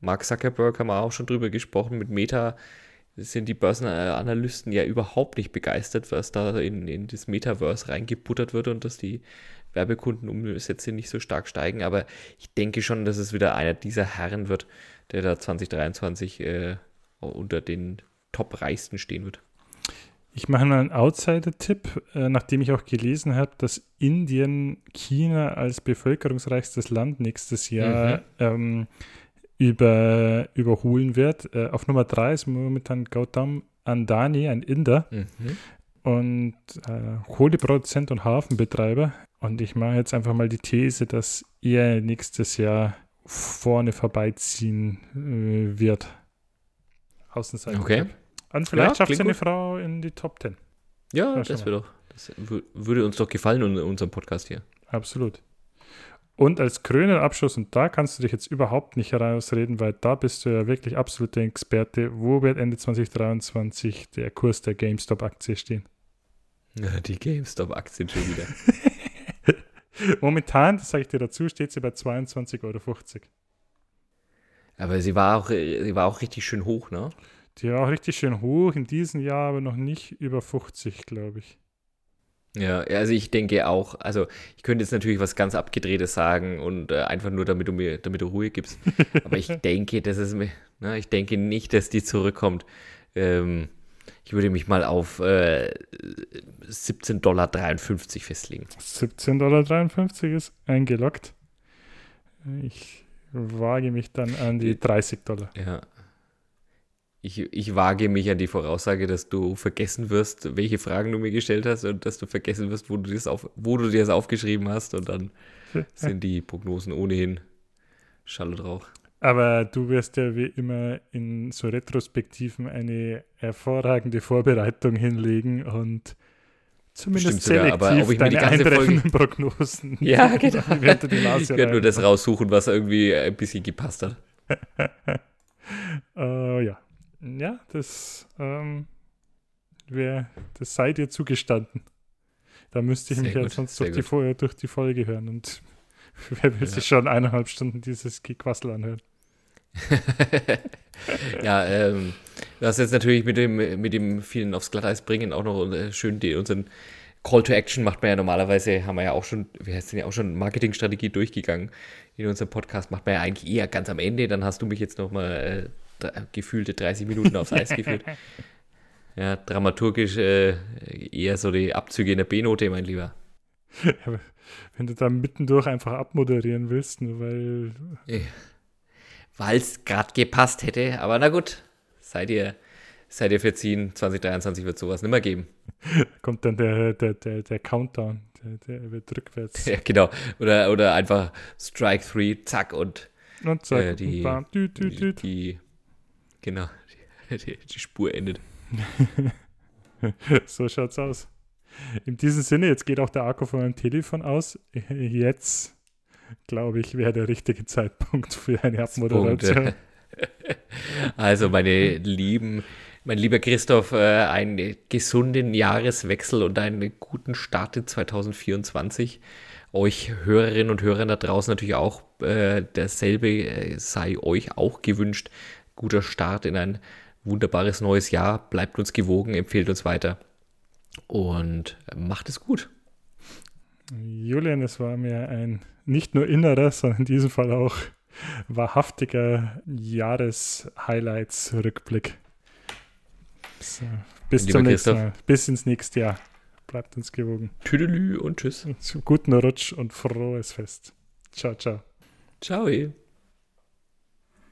Mark Zuckerberg haben wir auch schon drüber gesprochen mit Meta sind die Börsenanalysten ja überhaupt nicht begeistert, was da in, in das Metaverse reingebuttert wird und dass die Werbekundenumsätze nicht so stark steigen. Aber ich denke schon, dass es wieder einer dieser Herren wird, der da 2023 äh, unter den Top-Reichsten stehen wird. Ich mache mal einen Outsider-Tipp, äh, nachdem ich auch gelesen habe, dass Indien China als bevölkerungsreichstes Land nächstes Jahr mhm. ähm, über, überholen wird. Äh, auf Nummer 3 ist momentan Gautam Andani, ein Inder. Mhm. Und äh, Kohleproduzent und Hafenbetreiber. Und ich mache jetzt einfach mal die These, dass er nächstes Jahr vorne vorbeiziehen äh, wird. Außenseiter. Okay. Und vielleicht ja, schafft seine gut. Frau in die Top 10. Ja, das wäre doch. Das würde uns doch gefallen in unserem Podcast hier. Absolut. Und als krönenden Abschluss, und da kannst du dich jetzt überhaupt nicht herausreden, weil da bist du ja wirklich absolute Experte. Wo wird Ende 2023 der Kurs der GameStop-Aktie stehen? Die GameStop-Aktien schon wieder. Momentan, das sage ich dir dazu, steht sie bei 22,50 Euro. Aber sie war, auch, sie war auch richtig schön hoch, ne? Die war auch richtig schön hoch, in diesem Jahr aber noch nicht über 50, glaube ich. Ja, also ich denke auch, also ich könnte jetzt natürlich was ganz Abgedrehtes sagen und äh, einfach nur, damit du mir, damit du Ruhe gibst. Aber ich denke, dass es mir, na, ich denke nicht, dass die zurückkommt. Ähm, ich würde mich mal auf äh, 17,53 Dollar festlegen. 17,53 Dollar ist eingeloggt. Ich wage mich dann an die 30 Dollar. Ja. Ich, ich wage mich an die Voraussage, dass du vergessen wirst, welche Fragen du mir gestellt hast und dass du vergessen wirst, wo du, das auf, wo du dir das aufgeschrieben hast und dann sind die Prognosen ohnehin Schall und Rauch. Aber du wirst ja wie immer in so Retrospektiven eine hervorragende Vorbereitung hinlegen und zumindest Stimmt sogar, aber ob ich mir die ganze Folge Prognosen. Ja, genau. ich werde nur das raussuchen, was irgendwie ein bisschen gepasst hat. uh, ja. Ja, das, ähm, wär, das sei dir zugestanden. Da müsste ich sehr mich gut, ja sonst durch die, durch die, Folge hören und wer will ja. sich schon eineinhalb Stunden dieses Gequassel anhören? ja, ähm, du hast jetzt natürlich mit dem, mit dem vielen aufs Glatteis bringen auch noch äh, schön die, unseren Call to Action macht man ja normalerweise, haben wir ja auch schon, wir sind ja auch schon Marketingstrategie durchgegangen in unserem Podcast, macht man ja eigentlich eher ganz am Ende, dann hast du mich jetzt nochmal äh, gefühlte 30 Minuten aufs Eis geführt. Ja, dramaturgisch äh, eher so die Abzüge in der B-Note, mein Lieber. Ja, wenn du da mittendurch einfach abmoderieren willst, nur weil. Ja weil es gerade gepasst hätte. Aber na gut, seid ihr, seid ihr verziehen. 2023 wird sowas nicht mehr geben. Kommt dann der, der, der, der Countdown, der, der wird rückwärts. Ja, genau. Oder, oder einfach Strike 3, zack und, und zack, äh, die, und dü, dü, dü. die, die, genau, die, die Spur endet. so schaut's aus. In diesem Sinne, jetzt geht auch der Akku von meinem Telefon aus. Jetzt glaube ich, wäre der richtige Zeitpunkt für eine Abmoderation. Also, meine lieben, mein lieber Christoph, äh, einen gesunden Jahreswechsel und einen guten Start in 2024. Euch Hörerinnen und Hörern da draußen natürlich auch äh, derselbe äh, sei euch auch gewünscht. Guter Start in ein wunderbares neues Jahr. Bleibt uns gewogen, empfehlt uns weiter und macht es gut. Julian, es war mir ein nicht nur innerer, sondern in diesem Fall auch wahrhaftiger Jahreshighlights-Rückblick. So, bis zum nächsten Mal. Bis ins nächste Jahr. Bleibt uns gewogen. Tüdelü und tschüss. Guten Rutsch und frohes Fest. Ciao, ciao. Ciao.